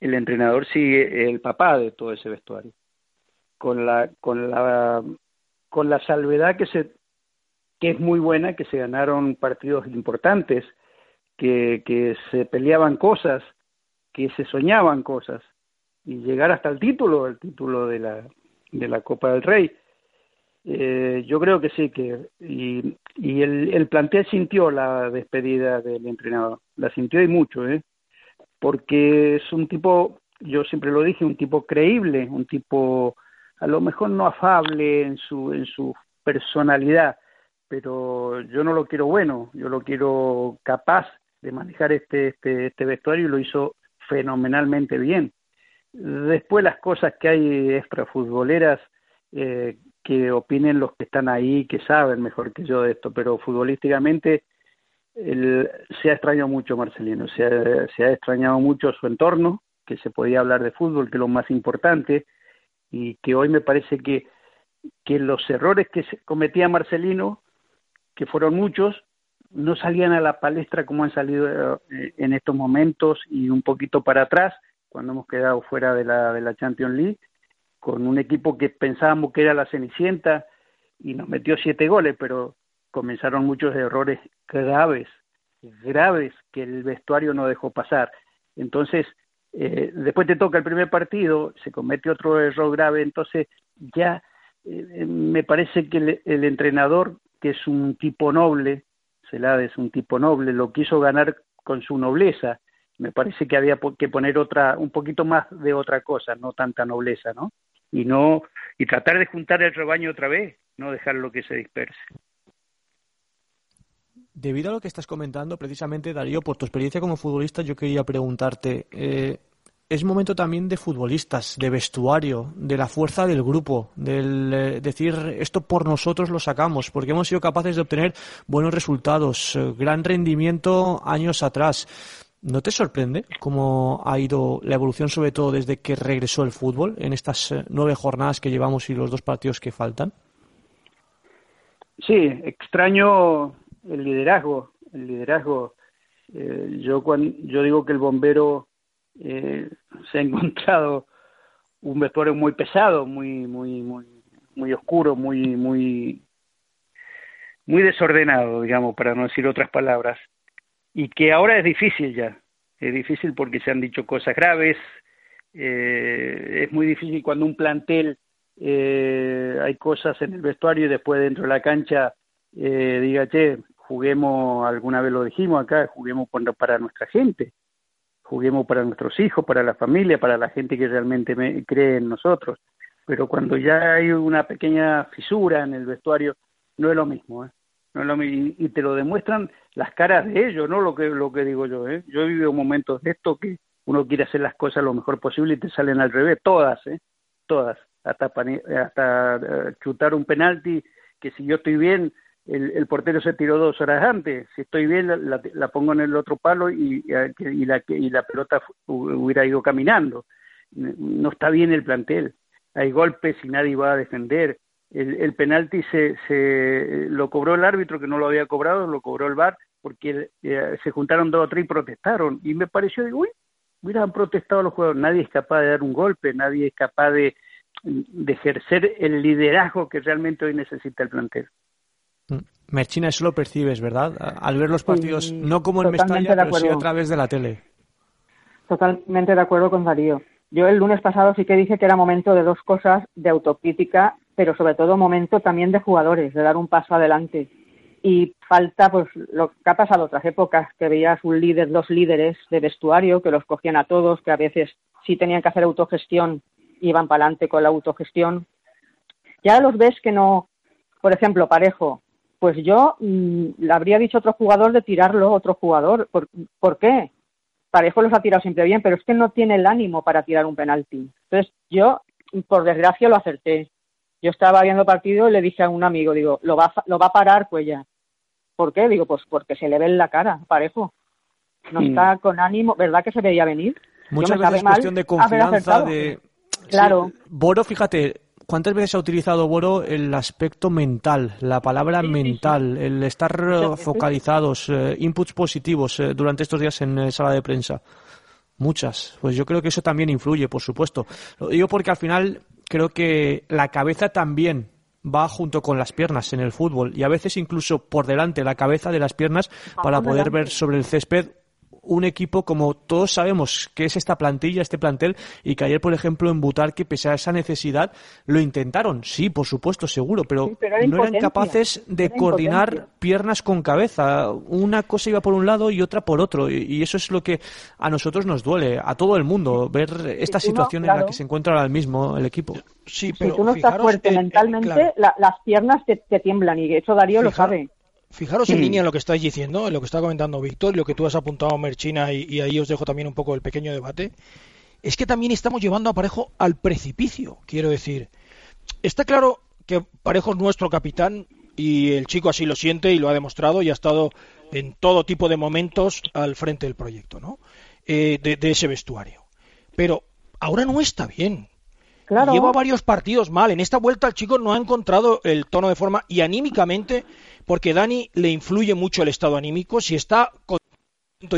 Speaker 7: el entrenador sigue el papá de todo ese vestuario. Con la, con la, con la salvedad que se que es muy buena, que se ganaron partidos importantes, que, que se peleaban cosas, que se soñaban cosas, y llegar hasta el título, el título de la, de la Copa del Rey. Eh, yo creo que sí, que y, el, el plantel sintió la despedida del entrenador, la sintió y mucho, ¿eh? porque es un tipo, yo siempre lo dije, un tipo creíble, un tipo a lo mejor no afable en su, en su personalidad, pero yo no lo quiero bueno, yo lo quiero capaz de manejar este, este, este vestuario y lo hizo fenomenalmente bien. Después las cosas que hay extrafutboleras eh, que opinen los que están ahí, que saben mejor que yo de esto, pero futbolísticamente el, se ha extrañado mucho Marcelino, se ha, se ha extrañado mucho su entorno, que se podía hablar de fútbol, que es lo más importante, y que hoy me parece que, que los errores que cometía Marcelino, que fueron muchos, no salían a la palestra como han salido eh, en estos momentos y un poquito para atrás, cuando hemos quedado fuera de la, de la Champions League, con un equipo que pensábamos que era la Cenicienta y nos metió siete goles, pero comenzaron muchos errores graves, graves que el vestuario no dejó pasar. Entonces, eh, después te toca el primer partido, se comete otro error grave, entonces ya eh, me parece que el, el, entrenador, que es un tipo noble, Celade es un tipo noble, lo quiso ganar con su nobleza. Me parece que había que poner otra, un poquito más de otra cosa, no tanta nobleza, ¿no? Y no, y tratar de juntar el rebaño otra vez, no dejarlo que se disperse.
Speaker 3: Debido a lo que estás comentando, precisamente, Darío, por tu experiencia como futbolista, yo quería preguntarte, eh, es momento también de futbolistas, de vestuario, de la fuerza del grupo, del eh, decir esto por nosotros lo sacamos, porque hemos sido capaces de obtener buenos resultados, eh, gran rendimiento años atrás. ¿No te sorprende cómo ha ido la evolución, sobre todo desde que regresó el fútbol, en estas eh, nueve jornadas que llevamos y los dos partidos que faltan?
Speaker 7: Sí, extraño el liderazgo, el liderazgo. Eh, yo cuando yo digo que el bombero eh, se ha encontrado un vestuario muy pesado, muy muy muy muy oscuro, muy muy muy desordenado, digamos, para no decir otras palabras, y que ahora es difícil ya, es difícil porque se han dicho cosas graves, eh, es muy difícil cuando un plantel eh, hay cosas en el vestuario y después dentro de la cancha eh, diga, che, juguemos, alguna vez lo dijimos acá, juguemos para nuestra gente, juguemos para nuestros hijos, para la familia, para la gente que realmente me, cree en nosotros. Pero cuando ya hay una pequeña fisura en el vestuario, no es lo mismo, ¿eh? No lo. Y, te lo demuestran las caras de ellos, no lo que, lo que digo yo. ¿eh? Yo he vivido momentos de esto que uno quiere hacer las cosas lo mejor posible y te salen al revés, todas, ¿eh? todas. Hasta, hasta uh, chutar un penalti que si yo estoy bien, el, portero se tiró dos horas antes. Si estoy bien, la, la pongo en el otro palo y, y, la, y la pelota hubiera ido caminando. No está bien el plantel. Hay golpes y nadie va a defender. El, el penalti se, se lo cobró el árbitro que no lo había cobrado, lo cobró el VAR porque eh, se juntaron dos o tres y protestaron. Y me pareció, digo, uy, hubieran protestado los jugadores. Nadie es capaz de dar un golpe, nadie es capaz de, de ejercer el liderazgo que realmente hoy necesita el plantel.
Speaker 3: Merchina, eso lo percibes, ¿verdad? Al ver los partidos, sí, no como en Mestalla, pero sí a través de la tele.
Speaker 6: Totalmente de acuerdo con Darío. Yo el lunes pasado sí que dije que era momento de dos cosas, de autocrítica, pero sobre todo momento también de jugadores, de dar un paso adelante. Y falta, pues, lo que ha pasado otras épocas, que veías un líder, dos líderes de vestuario, que los cogían a todos, que a veces sí tenían que hacer autogestión, iban para adelante con la autogestión. Ya los ves que no, por ejemplo, Parejo, pues yo mmm, le habría dicho a otro jugador de tirarlo, otro jugador. ¿Por, ¿Por, qué? Parejo los ha tirado siempre bien, pero es que no tiene el ánimo para tirar un penalti. Entonces yo, por desgracia, lo acerté. Yo estaba viendo partido y le dije a un amigo, digo, lo va, lo va a parar Cuella. ¿Por qué? Digo, pues porque se le ve en la cara, Parejo. No
Speaker 3: Mm.
Speaker 6: está con ánimo, ¿verdad que se veía venir?
Speaker 3: Muchas veces es cuestión de confianza, de...
Speaker 6: Claro.
Speaker 3: Sí, Boro, fíjate, ¿Cuántas veces ha utilizado Boro el aspecto mental, la palabra sí, mental, sí, sí. el estar focalizados, eh, inputs positivos eh, durante estos días en eh, sala de prensa? Muchas. Pues yo creo que eso también influye, por supuesto. Lo digo porque al final creo que la cabeza también va junto con las piernas en el fútbol y a veces incluso por delante la cabeza de las piernas para poder ver sobre el césped un equipo como todos sabemos que es esta plantilla, este plantel, y que ayer, por ejemplo, en Butarque, pese a esa necesidad, lo intentaron, sí, por supuesto, seguro, pero,
Speaker 6: sí, pero era
Speaker 3: no eran capaces de
Speaker 6: era
Speaker 3: coordinar
Speaker 6: impotencia.
Speaker 3: piernas con cabeza. Una cosa iba por un lado y otra por otro, y, y eso es lo que a nosotros nos duele, a todo el mundo, ver esta situación
Speaker 6: no, claro.
Speaker 3: en la que se encuentra ahora mismo el equipo.
Speaker 2: Sí, pero
Speaker 6: si tú no estás fuerte
Speaker 2: eh, eh,
Speaker 6: mentalmente,
Speaker 2: claro.
Speaker 6: la, las piernas te, te, tiemblan, y eso Darío
Speaker 2: Fijar,
Speaker 6: lo sabe.
Speaker 2: Fijaros en línea en lo que estáis diciendo, en lo que está comentando Víctor, lo que tú has apuntado, Merchina, y, y, ahí os dejo también un poco el pequeño debate. Es que también estamos llevando a Parejo al precipicio, quiero decir. Está claro que Parejo es nuestro capitán y el chico así lo siente y lo ha demostrado y ha estado en todo tipo de momentos al frente del proyecto, ¿no? Eh, de, de ese vestuario. Pero ahora no está bien. Lleva varios partidos mal. En esta vuelta el chico no ha encontrado el tono de forma y anímicamente, porque Dani le influye mucho el estado anímico. Si está con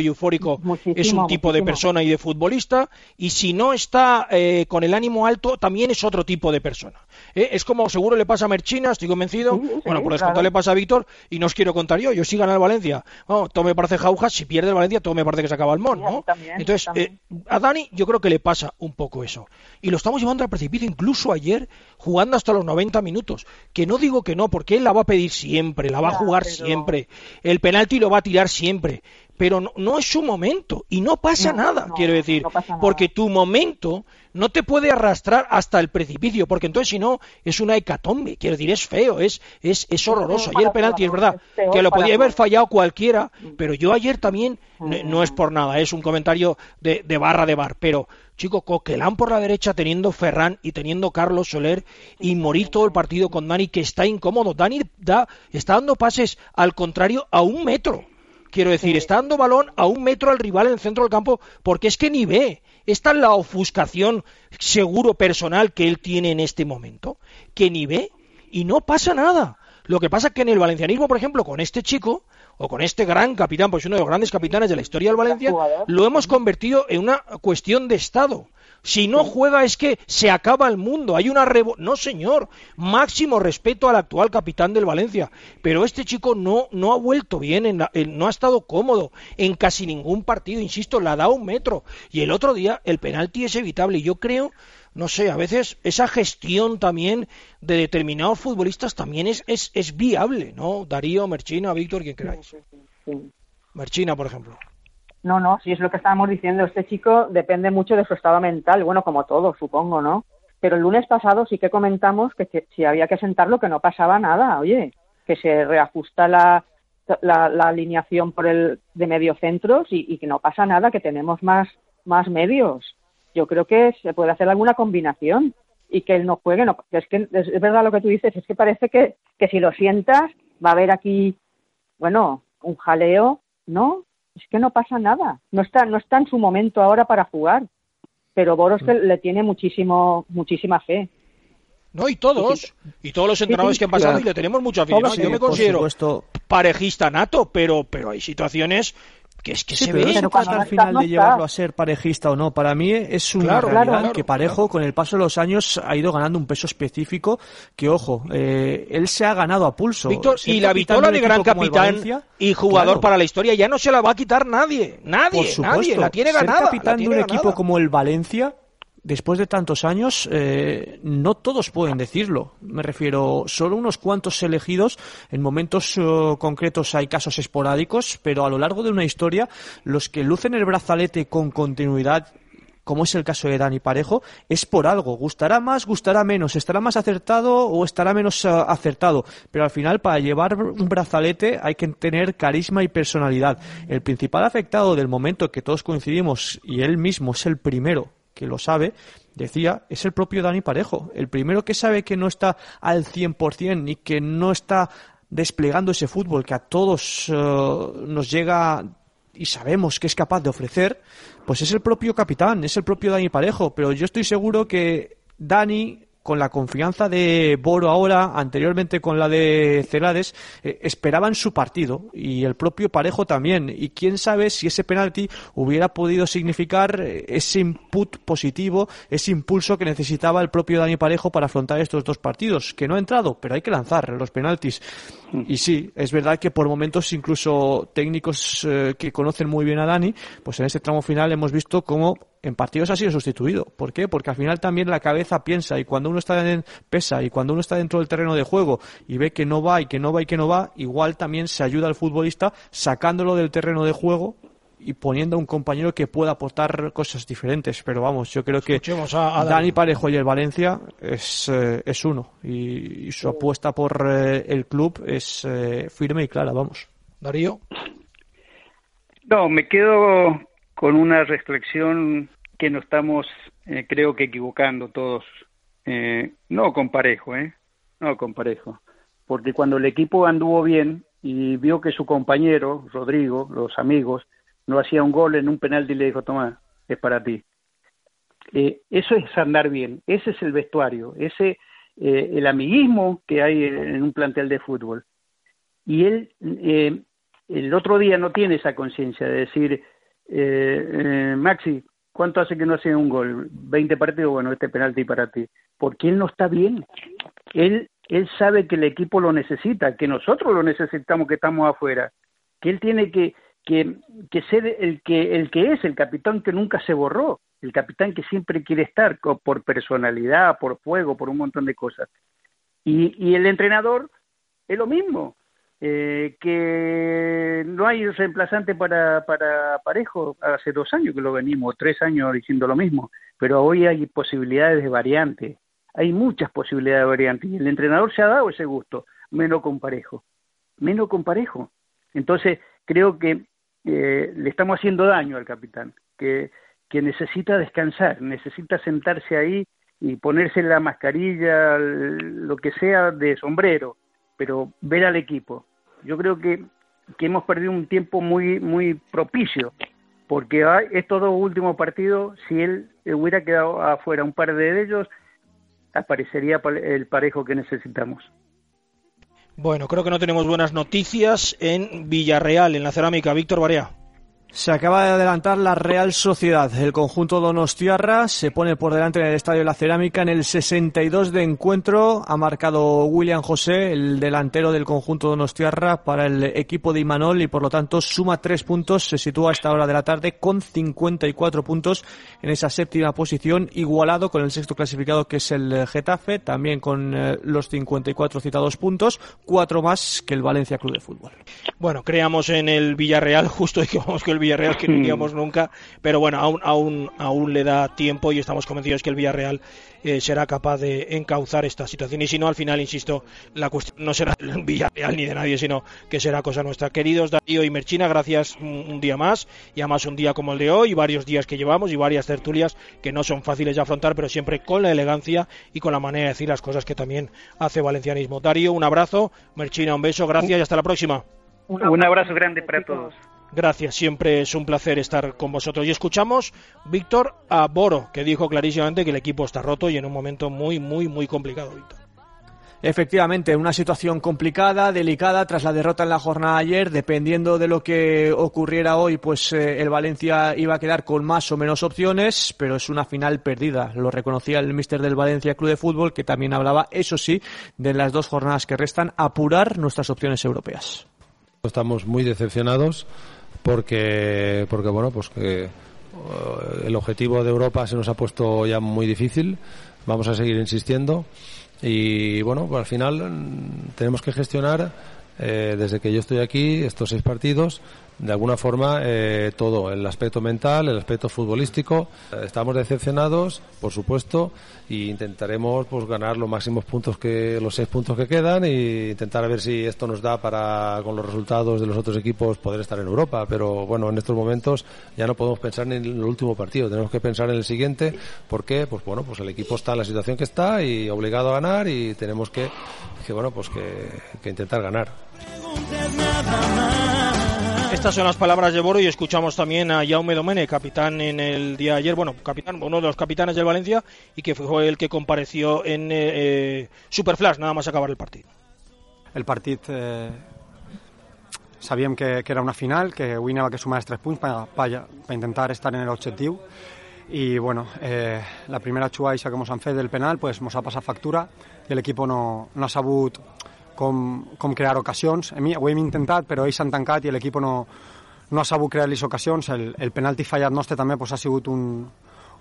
Speaker 2: y eufórico
Speaker 6: Muchísimo,
Speaker 2: es un tipo de persona y de futbolista y si no está eh, con el ánimo alto también es otro tipo de persona ¿eh? es como seguro le pasa a Merchina estoy convencido
Speaker 6: Sí, sí,
Speaker 2: bueno por descontar
Speaker 6: claro.
Speaker 2: le pasa a Víctor y no os quiero contar yo yo sí gana el Valencia Vamos, todo me parece jauja si pierde el Valencia todo me parece que se acaba el mon ¿no?
Speaker 6: también,
Speaker 2: entonces
Speaker 6: también.
Speaker 2: eh, a Dani yo creo que le pasa un poco eso y lo estamos llevando al precipicio incluso ayer jugando hasta los 90 minutos que no digo que no porque él la va a pedir siempre la va a jugar
Speaker 6: pero-
Speaker 2: siempre el penalti lo va a tirar siempre pero no, no es su momento y no pasa
Speaker 6: No,
Speaker 2: nada,
Speaker 6: no,
Speaker 2: quiero decir,
Speaker 6: pasa
Speaker 2: porque tu momento no te puede arrastrar hasta el precipicio, porque entonces si no es una hecatombe, quiero decir, es feo, es es, es horroroso. Ayer el penalti es verdad
Speaker 6: es
Speaker 2: que lo podía haber fallado cualquiera, pero yo ayer también no, no es por nada, es un comentario de, de barra de bar, pero chico, Coquelán por la derecha teniendo Ferran y teniendo Carlos Soler y morir todo el partido con Dani que está incómodo. Dani da, está dando pases al contrario a un metro. Quiero decir, está dando balón a un metro al rival en el centro del campo porque es que ni ve. Esta es la ofuscación seguro personal que él tiene en este momento, que ni ve y no pasa nada. Lo que pasa es que en el valencianismo, por ejemplo, con este chico o con este gran capitán, pues uno de los grandes capitanes de la historia del Valencia, lo hemos convertido en una cuestión de Estado. Si no juega es que se acaba el mundo, hay una revo... No, señor, máximo respeto al actual capitán del Valencia, pero este chico no, no ha vuelto bien, en la- no ha estado cómodo en casi ningún partido, insisto, le ha dado un metro. Y el otro día el penalti es evitable. Y yo creo, no sé, a veces esa gestión también de determinados futbolistas también es, es, es viable, ¿no? Darío, Merchina, Víctor, quien queráis.
Speaker 6: Sí.
Speaker 2: Merchina, por ejemplo.
Speaker 6: No, no, sí es lo que estábamos diciendo. Este chico depende mucho de su estado mental, bueno, como todo, supongo, ¿no? Pero el lunes pasado sí que comentamos que, si había que sentarlo, que no pasaba nada, oye, que se reajusta la, la, alineación por el de mediocentros y, y que no pasa nada, que tenemos más, más medios. Yo creo que se puede hacer alguna combinación y que él no juegue. No, es que es verdad lo que tú dices, es que parece que, que si lo sientas va a haber aquí, bueno, un jaleo, ¿no? Es que no pasa nada. No está, no está en su momento ahora para jugar. Pero Boros que le tiene muchísimo, muchísima fe.
Speaker 2: No, y todos, y todos los entrenadores
Speaker 6: sí,
Speaker 2: que han pasado,
Speaker 3: claro.
Speaker 2: y le tenemos mucha afición.
Speaker 6: Todos,
Speaker 2: Yo
Speaker 6: sí,
Speaker 2: me considero parejista nato, pero, pero hay situaciones que es que
Speaker 3: Sí,
Speaker 2: se
Speaker 3: pero se
Speaker 6: Pero cuando
Speaker 3: al final
Speaker 6: no
Speaker 3: de llevarlo a ser parejista o no. Para mí es una
Speaker 2: Claro,
Speaker 3: realidad
Speaker 2: claro,
Speaker 3: que Parejo
Speaker 2: claro.
Speaker 3: con el paso de los años ha ido ganando un peso específico que, ojo, eh, él se ha ganado a pulso.
Speaker 2: Víctor,
Speaker 3: Ser
Speaker 2: y la vitola
Speaker 3: un
Speaker 2: de
Speaker 3: equipo
Speaker 2: gran capitán
Speaker 3: Valencia,
Speaker 2: y jugador
Speaker 3: claro,
Speaker 2: para la historia ya no se la va a quitar nadie. Nadie,
Speaker 3: por supuesto,
Speaker 2: nadie. La tiene
Speaker 3: ser
Speaker 2: ganada. la
Speaker 3: capitán de
Speaker 2: tiene
Speaker 3: un equipo
Speaker 2: ganada.
Speaker 3: como el Valencia, después de tantos años, eh, no todos pueden decirlo. Me refiero, solo unos cuantos elegidos. En momentos eh, concretos hay casos esporádicos, pero a lo largo de una historia, los que lucen el brazalete con continuidad como es el caso de Dani Parejo, es por algo. Gustará más, gustará menos, estará más acertado o estará menos eh, acertado. Pero al final, para llevar un brazalete hay que tener carisma y personalidad. El principal afectado del momento que todos coincidimos, y él mismo es el primero que lo sabe, decía, es el propio Dani Parejo. El primero que sabe que no está al 100% y que no está desplegando ese fútbol que a todos eh, nos llega y sabemos que es capaz de ofrecer, pues es el propio capitán, es el propio Dani Parejo. Pero yo estoy seguro que Dani, con la confianza de Boro ahora, anteriormente con la de Celades, eh, esperaban su partido y el propio Parejo también. Y quién sabe si ese penalti hubiera podido significar eh, ese input positivo, ese impulso que necesitaba el propio Dani Parejo para afrontar estos dos partidos, que no ha entrado, pero hay que lanzar los penaltis. Y sí, es verdad que por momentos incluso técnicos eh, que conocen muy bien a Dani, pues en este tramo final hemos visto cómo en partidos ha sido sustituido. ¿Por qué? Porque al final también la cabeza piensa y cuando uno está en pesa y cuando uno está dentro del terreno de juego y ve que no va y que no va y que no va, igual también se ayuda al futbolista sacándolo del terreno de juego y poniendo a un compañero que pueda aportar cosas diferentes. Pero vamos, yo creo que
Speaker 2: Escuchemos a- a
Speaker 3: Dani. Parejo y el Valencia es, eh, es uno y, y su apuesta por eh, el club es eh, firme y clara, vamos.
Speaker 2: Darío.
Speaker 7: No, me quedo con una reflexión que nos estamos, eh, creo que equivocando todos. Eh, no con parejo, ¿eh? No con parejo. Porque cuando el equipo anduvo bien y vio que su compañero, Rodrigo, los amigos, no hacía un gol en un penalti y le dijo, toma, es para ti. Eh, eso es andar bien, ese es el vestuario, ese eh, el amiguismo que hay en un plantel de fútbol. Y él eh, el otro día no tiene esa conciencia de decir, eh, eh, Maxi, ¿cuánto hace que no hace un gol? 20 partidos, bueno, este penalti para ti. Porque él no está bien. Él, él sabe que el equipo lo necesita, que nosotros lo necesitamos, que estamos afuera. Que él tiene que, que, que ser el que, el que es, el capitán que nunca se borró, el capitán que siempre quiere estar por personalidad, por fuego, por un montón de cosas. Y, y el entrenador es lo mismo, eh, que no hay reemplazante para, para Parejo, hace dos años que lo venimos, tres años diciendo lo mismo, pero hoy hay posibilidades de variante, hay muchas posibilidades de variante, y el entrenador se ha dado ese gusto, menos con Parejo, menos con Parejo. Entonces, creo que eh, le estamos haciendo daño al capitán, que, que necesita descansar, necesita sentarse ahí y ponerse la mascarilla, lo que sea de sombrero, pero ver al equipo. Yo creo que, que hemos perdido un tiempo muy muy propicio, porque ah, estos dos últimos partidos, si él hubiera quedado afuera un par de ellos, aparecería pa- el parejo que necesitamos.
Speaker 2: Bueno, creo que no tenemos buenas noticias en Villarreal, en la cerámica. Víctor Barea.
Speaker 3: Se acaba de adelantar la Real Sociedad. El conjunto Donostiarra se pone por delante en el Estadio de la Cerámica en el 62 de encuentro. Ha marcado William José, el delantero del conjunto Donostiarra, para el equipo de Imanol y por lo tanto suma tres puntos. Se sitúa a esta hora de la tarde con 54 puntos en esa séptima posición, igualado con el sexto clasificado que es el Getafe, también con eh, los 54 citados puntos, cuatro más que el Valencia Club de Fútbol.
Speaker 2: Bueno, creamos en el Villarreal, justo dijimos que el Villarreal que no iríamos nunca, pero bueno, aún, aún, aún le da tiempo y estamos convencidos que el Villarreal eh, será capaz de encauzar esta situación. Y si no, al final, insisto, la cuestión no será el Villarreal ni de nadie, sino que será cosa nuestra. Queridos Darío y Merchina, gracias un, un día más, y además un día como el de hoy, y varios días que llevamos, y varias tertulias que no son fáciles de afrontar, pero siempre con la elegancia y con la manera de decir las cosas que también hace valencianismo. Darío, un abrazo, Merchina, un beso, gracias y hasta la próxima.
Speaker 7: Un abrazo grande para todos.
Speaker 2: Gracias, siempre es un placer estar con vosotros. Y escuchamos, Víctor, a Boro, que dijo clarísimamente que el equipo está roto y en un momento muy, muy, muy complicado, Víctor.
Speaker 3: Efectivamente, una situación complicada, delicada tras la derrota en la jornada ayer. Dependiendo de lo que ocurriera hoy, pues eh, el Valencia iba a quedar con más o menos opciones, pero es una final perdida. Lo reconocía el mister del Valencia Club de Fútbol, que también hablaba, eso sí, de las dos jornadas que restan, apurar nuestras opciones europeas.
Speaker 8: Estamos muy decepcionados porque, porque bueno, pues que eh, el objetivo de Europa se nos ha puesto ya muy difícil. Vamos a seguir insistiendo y bueno, pues al final mm, tenemos que gestionar eh, desde que yo estoy aquí estos seis partidos de alguna forma eh, todo, el aspecto mental, el aspecto futbolístico. Estamos decepcionados, por supuesto, y intentaremos pues ganar los máximos puntos que los seis puntos que quedan y intentar ver si esto nos da para con los resultados de los otros equipos poder estar en Europa. Pero bueno, en estos momentos ya no podemos pensar en el último partido, tenemos que pensar en el siguiente. ¿Por qué? Pues bueno, pues el equipo está en la situación que está y obligado a ganar y tenemos que, que bueno, pues que, que intentar ganar.
Speaker 2: Estas son las palabras de Boro y escuchamos también a Jaume Domene, capitán en el día de ayer, bueno, capitán, uno de los capitanes del Valencia y que fue el que compareció en eh, eh, Superflash, nada más acabar el partido.
Speaker 9: el partit eh, que, era una final, que avui anava que sumar tres punts per, per, per intentar estar en l'objectiu i bueno, eh, la primera xuaixa que ens han fet del penal pues, ens ha passat factura i l'equip no, no ha sabut com, com crear ocasions. Mi, ho hem intentat, però ells s'han tancat i l'equip no, no ha sabut crear les ocasions. El, el penalti fallat nostre també pues, ha sigut un,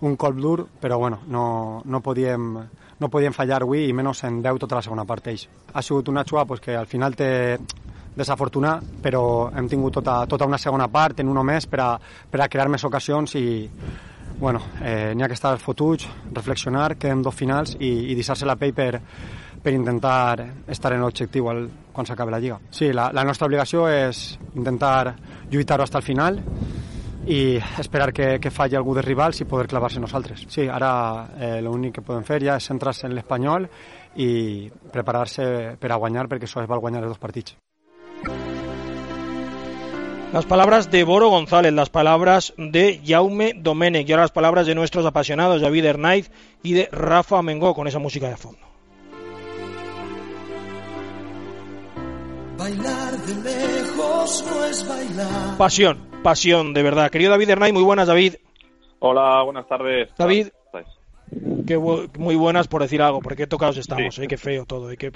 Speaker 9: un colp dur, però bueno, no, no, podíem, no podíem fallar avui i menys en 10 tota la segona part ells. Ha sigut una xua pues, que al final té desafortunat, però hem tingut tota, tota una segona part en un més per a, per a crear més ocasions i bueno, eh, n'hi ha que estar fotuts, reflexionar, queden dos finals i, i deixar-se la pell per, per intentar estar en l'objectiu quan s'acabi la Lliga. Sí, la, la nostra obligació intentar lluitar-ho fins al final i esperar que, que falli algú dels rivals i poder clavar-se nosaltres. Sí, ara eh, l'únic que podem fer ja és centrar-se en l'Espanyol i preparar-se per a guanyar perquè això es val guanyar els dos partits.
Speaker 2: Las palabras de Boro González, las palabras de Jaume Domenech y ahora las palabras de nuestros apasionados David Hernaiz y de Rafa Mengó con esa música de fondo.
Speaker 5: Bailar de lejos no es bailar.
Speaker 2: Pasión, pasión, de verdad. Querido David Hernay, muy buenas, David.
Speaker 10: Hola, buenas tardes.
Speaker 2: David. Qué bu- muy buenas por decir algo, porque qué tocados estamos, ¿eh? qué feo todo, ¿eh? qué,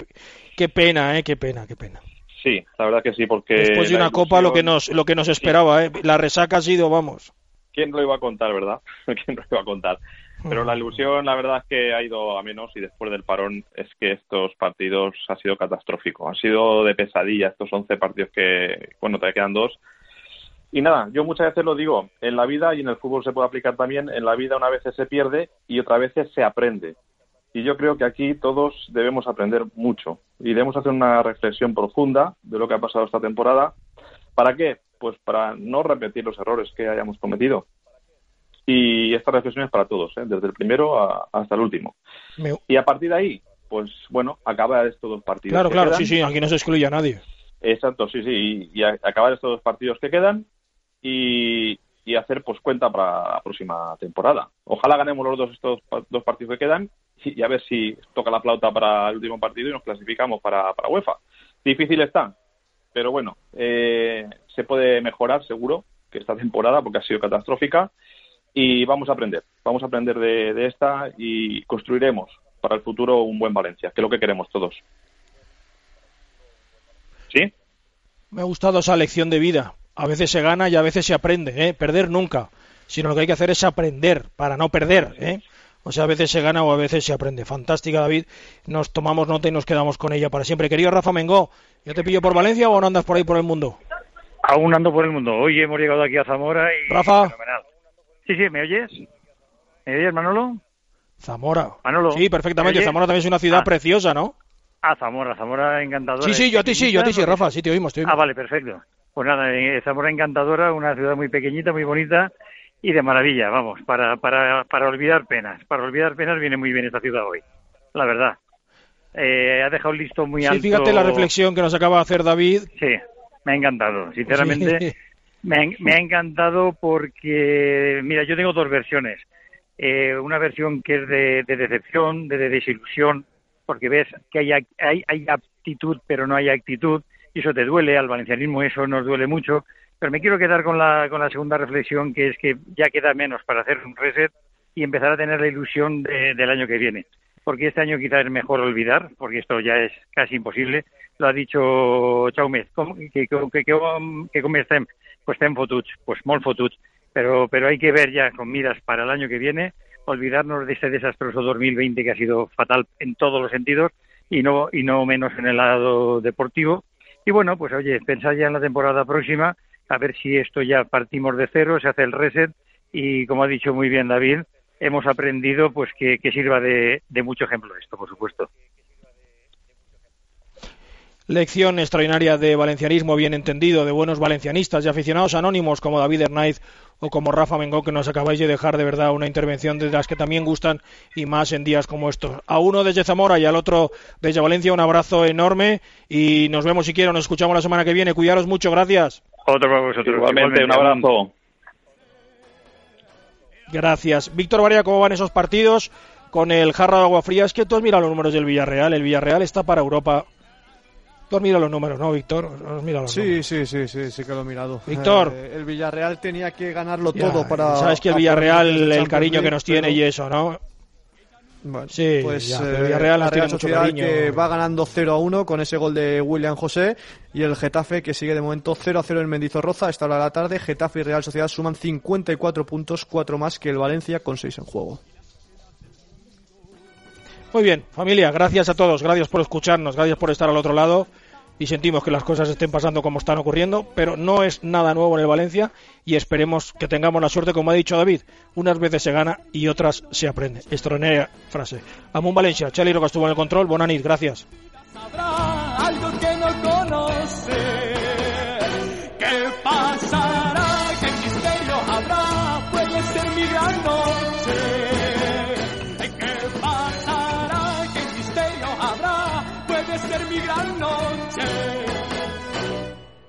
Speaker 2: qué pena, ¿eh? qué pena, qué pena.
Speaker 10: Sí, la verdad que sí, porque...
Speaker 2: Después de una copa lo que
Speaker 10: ilusión-
Speaker 2: nos lo que nos esperaba, ¿eh? la resaca ha sido, vamos.
Speaker 10: ¿Quién lo iba a contar, verdad? ¿Quién lo iba a contar? Pero la ilusión, la verdad es que ha ido a menos y después del parón es que estos partidos ha sido catastrófico. Ha sido de pesadilla estos 11 partidos que, bueno, te quedan dos. Y nada, yo muchas veces lo digo, en la vida y en el fútbol se puede aplicar también, en la vida una vez se pierde y otra vez se aprende. Y yo creo que aquí todos debemos aprender mucho y debemos hacer una reflexión profunda de lo que ha pasado esta temporada. ¿Para qué? Pues para no repetir los errores que hayamos cometido. Y esta reflexión es para todos, ¿eh? desde el primero a- hasta el último.
Speaker 2: Me-
Speaker 10: Y a partir de ahí, pues bueno, acabar estos dos partidos.
Speaker 2: Claro,
Speaker 10: que
Speaker 2: claro,
Speaker 10: quedan.
Speaker 2: sí, sí, aquí no se excluye a nadie.
Speaker 10: Exacto, sí, sí, y, y acabar estos dos partidos que quedan y, y hacer pues cuenta para la próxima temporada. Ojalá ganemos los dos estos dos partidos que quedan y, y a ver si toca la flauta para el último partido y nos clasificamos para, para UEFA. Difícil está, pero bueno, eh, se puede mejorar seguro que esta temporada porque ha sido catastrófica y vamos a aprender, vamos a aprender de, de esta y construiremos para el futuro un buen Valencia, que es lo que queremos todos. ¿Sí?
Speaker 2: Me ha gustado esa lección de vida. A veces se gana y a veces se aprende, ¿eh? Perder nunca. Sino lo que hay que hacer es aprender para no perder, ¿eh? O sea, a veces se gana o a veces se aprende. Fantástica, David. Nos tomamos nota y nos quedamos con ella para siempre. Querido Rafa Mengó, ¿yo te pillo por Valencia o no andas por ahí por el mundo?
Speaker 11: Aún ando por el mundo. Hoy hemos llegado aquí a Zamora y...
Speaker 2: Rafa.
Speaker 11: Fenomenal. Sí, sí, ¿me oyes? ¿Me oyes, Manolo?
Speaker 2: Zamora.
Speaker 11: Manolo.
Speaker 2: Sí, perfectamente. Zamora también es una ciudad
Speaker 11: Ah.
Speaker 2: preciosa, ¿no?
Speaker 11: Ah, Zamora, Zamora encantadora.
Speaker 2: Sí, sí, yo a ti sí, yo a ti sí, Rafa. Sí, te oímos, te oímos.
Speaker 11: Ah, vale, perfecto. Pues nada, eh, Zamora encantadora, una ciudad muy pequeñita, muy bonita y de maravilla, vamos, para, para, para olvidar penas. Para olvidar penas viene muy bien esta ciudad hoy, la verdad. Eh, ha dejado listo muy alto.
Speaker 2: Sí, fíjate la reflexión que nos acaba de hacer David.
Speaker 11: Sí, me ha encantado, sinceramente.
Speaker 2: Sí.
Speaker 11: Me ha, me ha encantado porque, mira, yo tengo dos versiones. Eh, una versión que es de, de decepción, de, de desilusión, porque ves que hay, hay, hay aptitud pero no hay actitud, y eso te duele, al valencianismo eso nos duele mucho. Pero me quiero quedar con la, con la segunda reflexión, que es que ya queda menos para hacer un reset y empezar a tener la ilusión de- del año que viene. Porque este año quizás es mejor olvidar, porque esto ya es casi imposible. Lo ha dicho Chaumet, com- que, que, que, que? Pues estem fotuts, pues molt fotuts. Pero, pero hay que ver ya con miras para el año que viene, olvidarnos de este desastroso 2020 que ha sido fatal en todos los sentidos y no, y no menos en el lado deportivo. Y bueno, pues oye, pensar ya en la temporada próxima, a ver si esto ya partimos de cero, se hace el reset y como ha dicho muy bien David, hemos aprendido pues que, sirva de mucho ejemplo esto, por supuesto.
Speaker 2: Lección extraordinaria de valencianismo bien entendido, de buenos valencianistas y aficionados anónimos como David Hernáiz o como Rafa Mengó, que nos acabáis de dejar de verdad una intervención de las que también gustan y más en días como estos. A uno desde Zamora y al otro desde Valencia, un abrazo enorme y nos vemos si quiero, nos escuchamos la semana que viene. Cuidaros mucho, gracias.
Speaker 11: Otro para vosotros.
Speaker 10: Igualmente, un abrazo.
Speaker 2: Gracias. Víctor Varía, ¿cómo van esos partidos con el jarro de agua fría? Es que tú has mirado los números del Villarreal. El Villarreal está para Europa. Tú has mirado los números, ¿no, Víctor? Números.
Speaker 3: Sí, sí, sí, sí, sí que lo he mirado.
Speaker 2: Víctor.
Speaker 3: Eh, el Villarreal tenía que ganarlo
Speaker 2: Ya,
Speaker 3: todo para.
Speaker 2: Sabes que el Villarreal, el cariño que nos tiene
Speaker 3: pero-
Speaker 2: y eso, ¿no?
Speaker 3: Bueno,
Speaker 2: Sí,
Speaker 3: pues
Speaker 2: ya,
Speaker 3: eh,
Speaker 2: Villarreal
Speaker 3: la Real
Speaker 2: mucho
Speaker 3: Sociedad
Speaker 2: cariño.
Speaker 3: que va ganando 0 a 1 con ese gol de William José y el Getafe que sigue de momento 0 a 0 en Mendizorroza. A esta hora de la tarde, Getafe y Real Sociedad suman 54 puntos, 4 más que el Valencia con 6 en juego.
Speaker 2: Muy bien, familia, gracias a todos, gracias por escucharnos, gracias por estar al otro lado y sentimos que las cosas estén pasando como están ocurriendo, pero no es nada nuevo en el Valencia y esperemos que tengamos la suerte, como ha dicho David, unas veces se gana y otras se aprende. Extraordinaria frase. Amun Valencia, Charlie Roca estuvo en el control, Bonanit, gracias.
Speaker 4: Que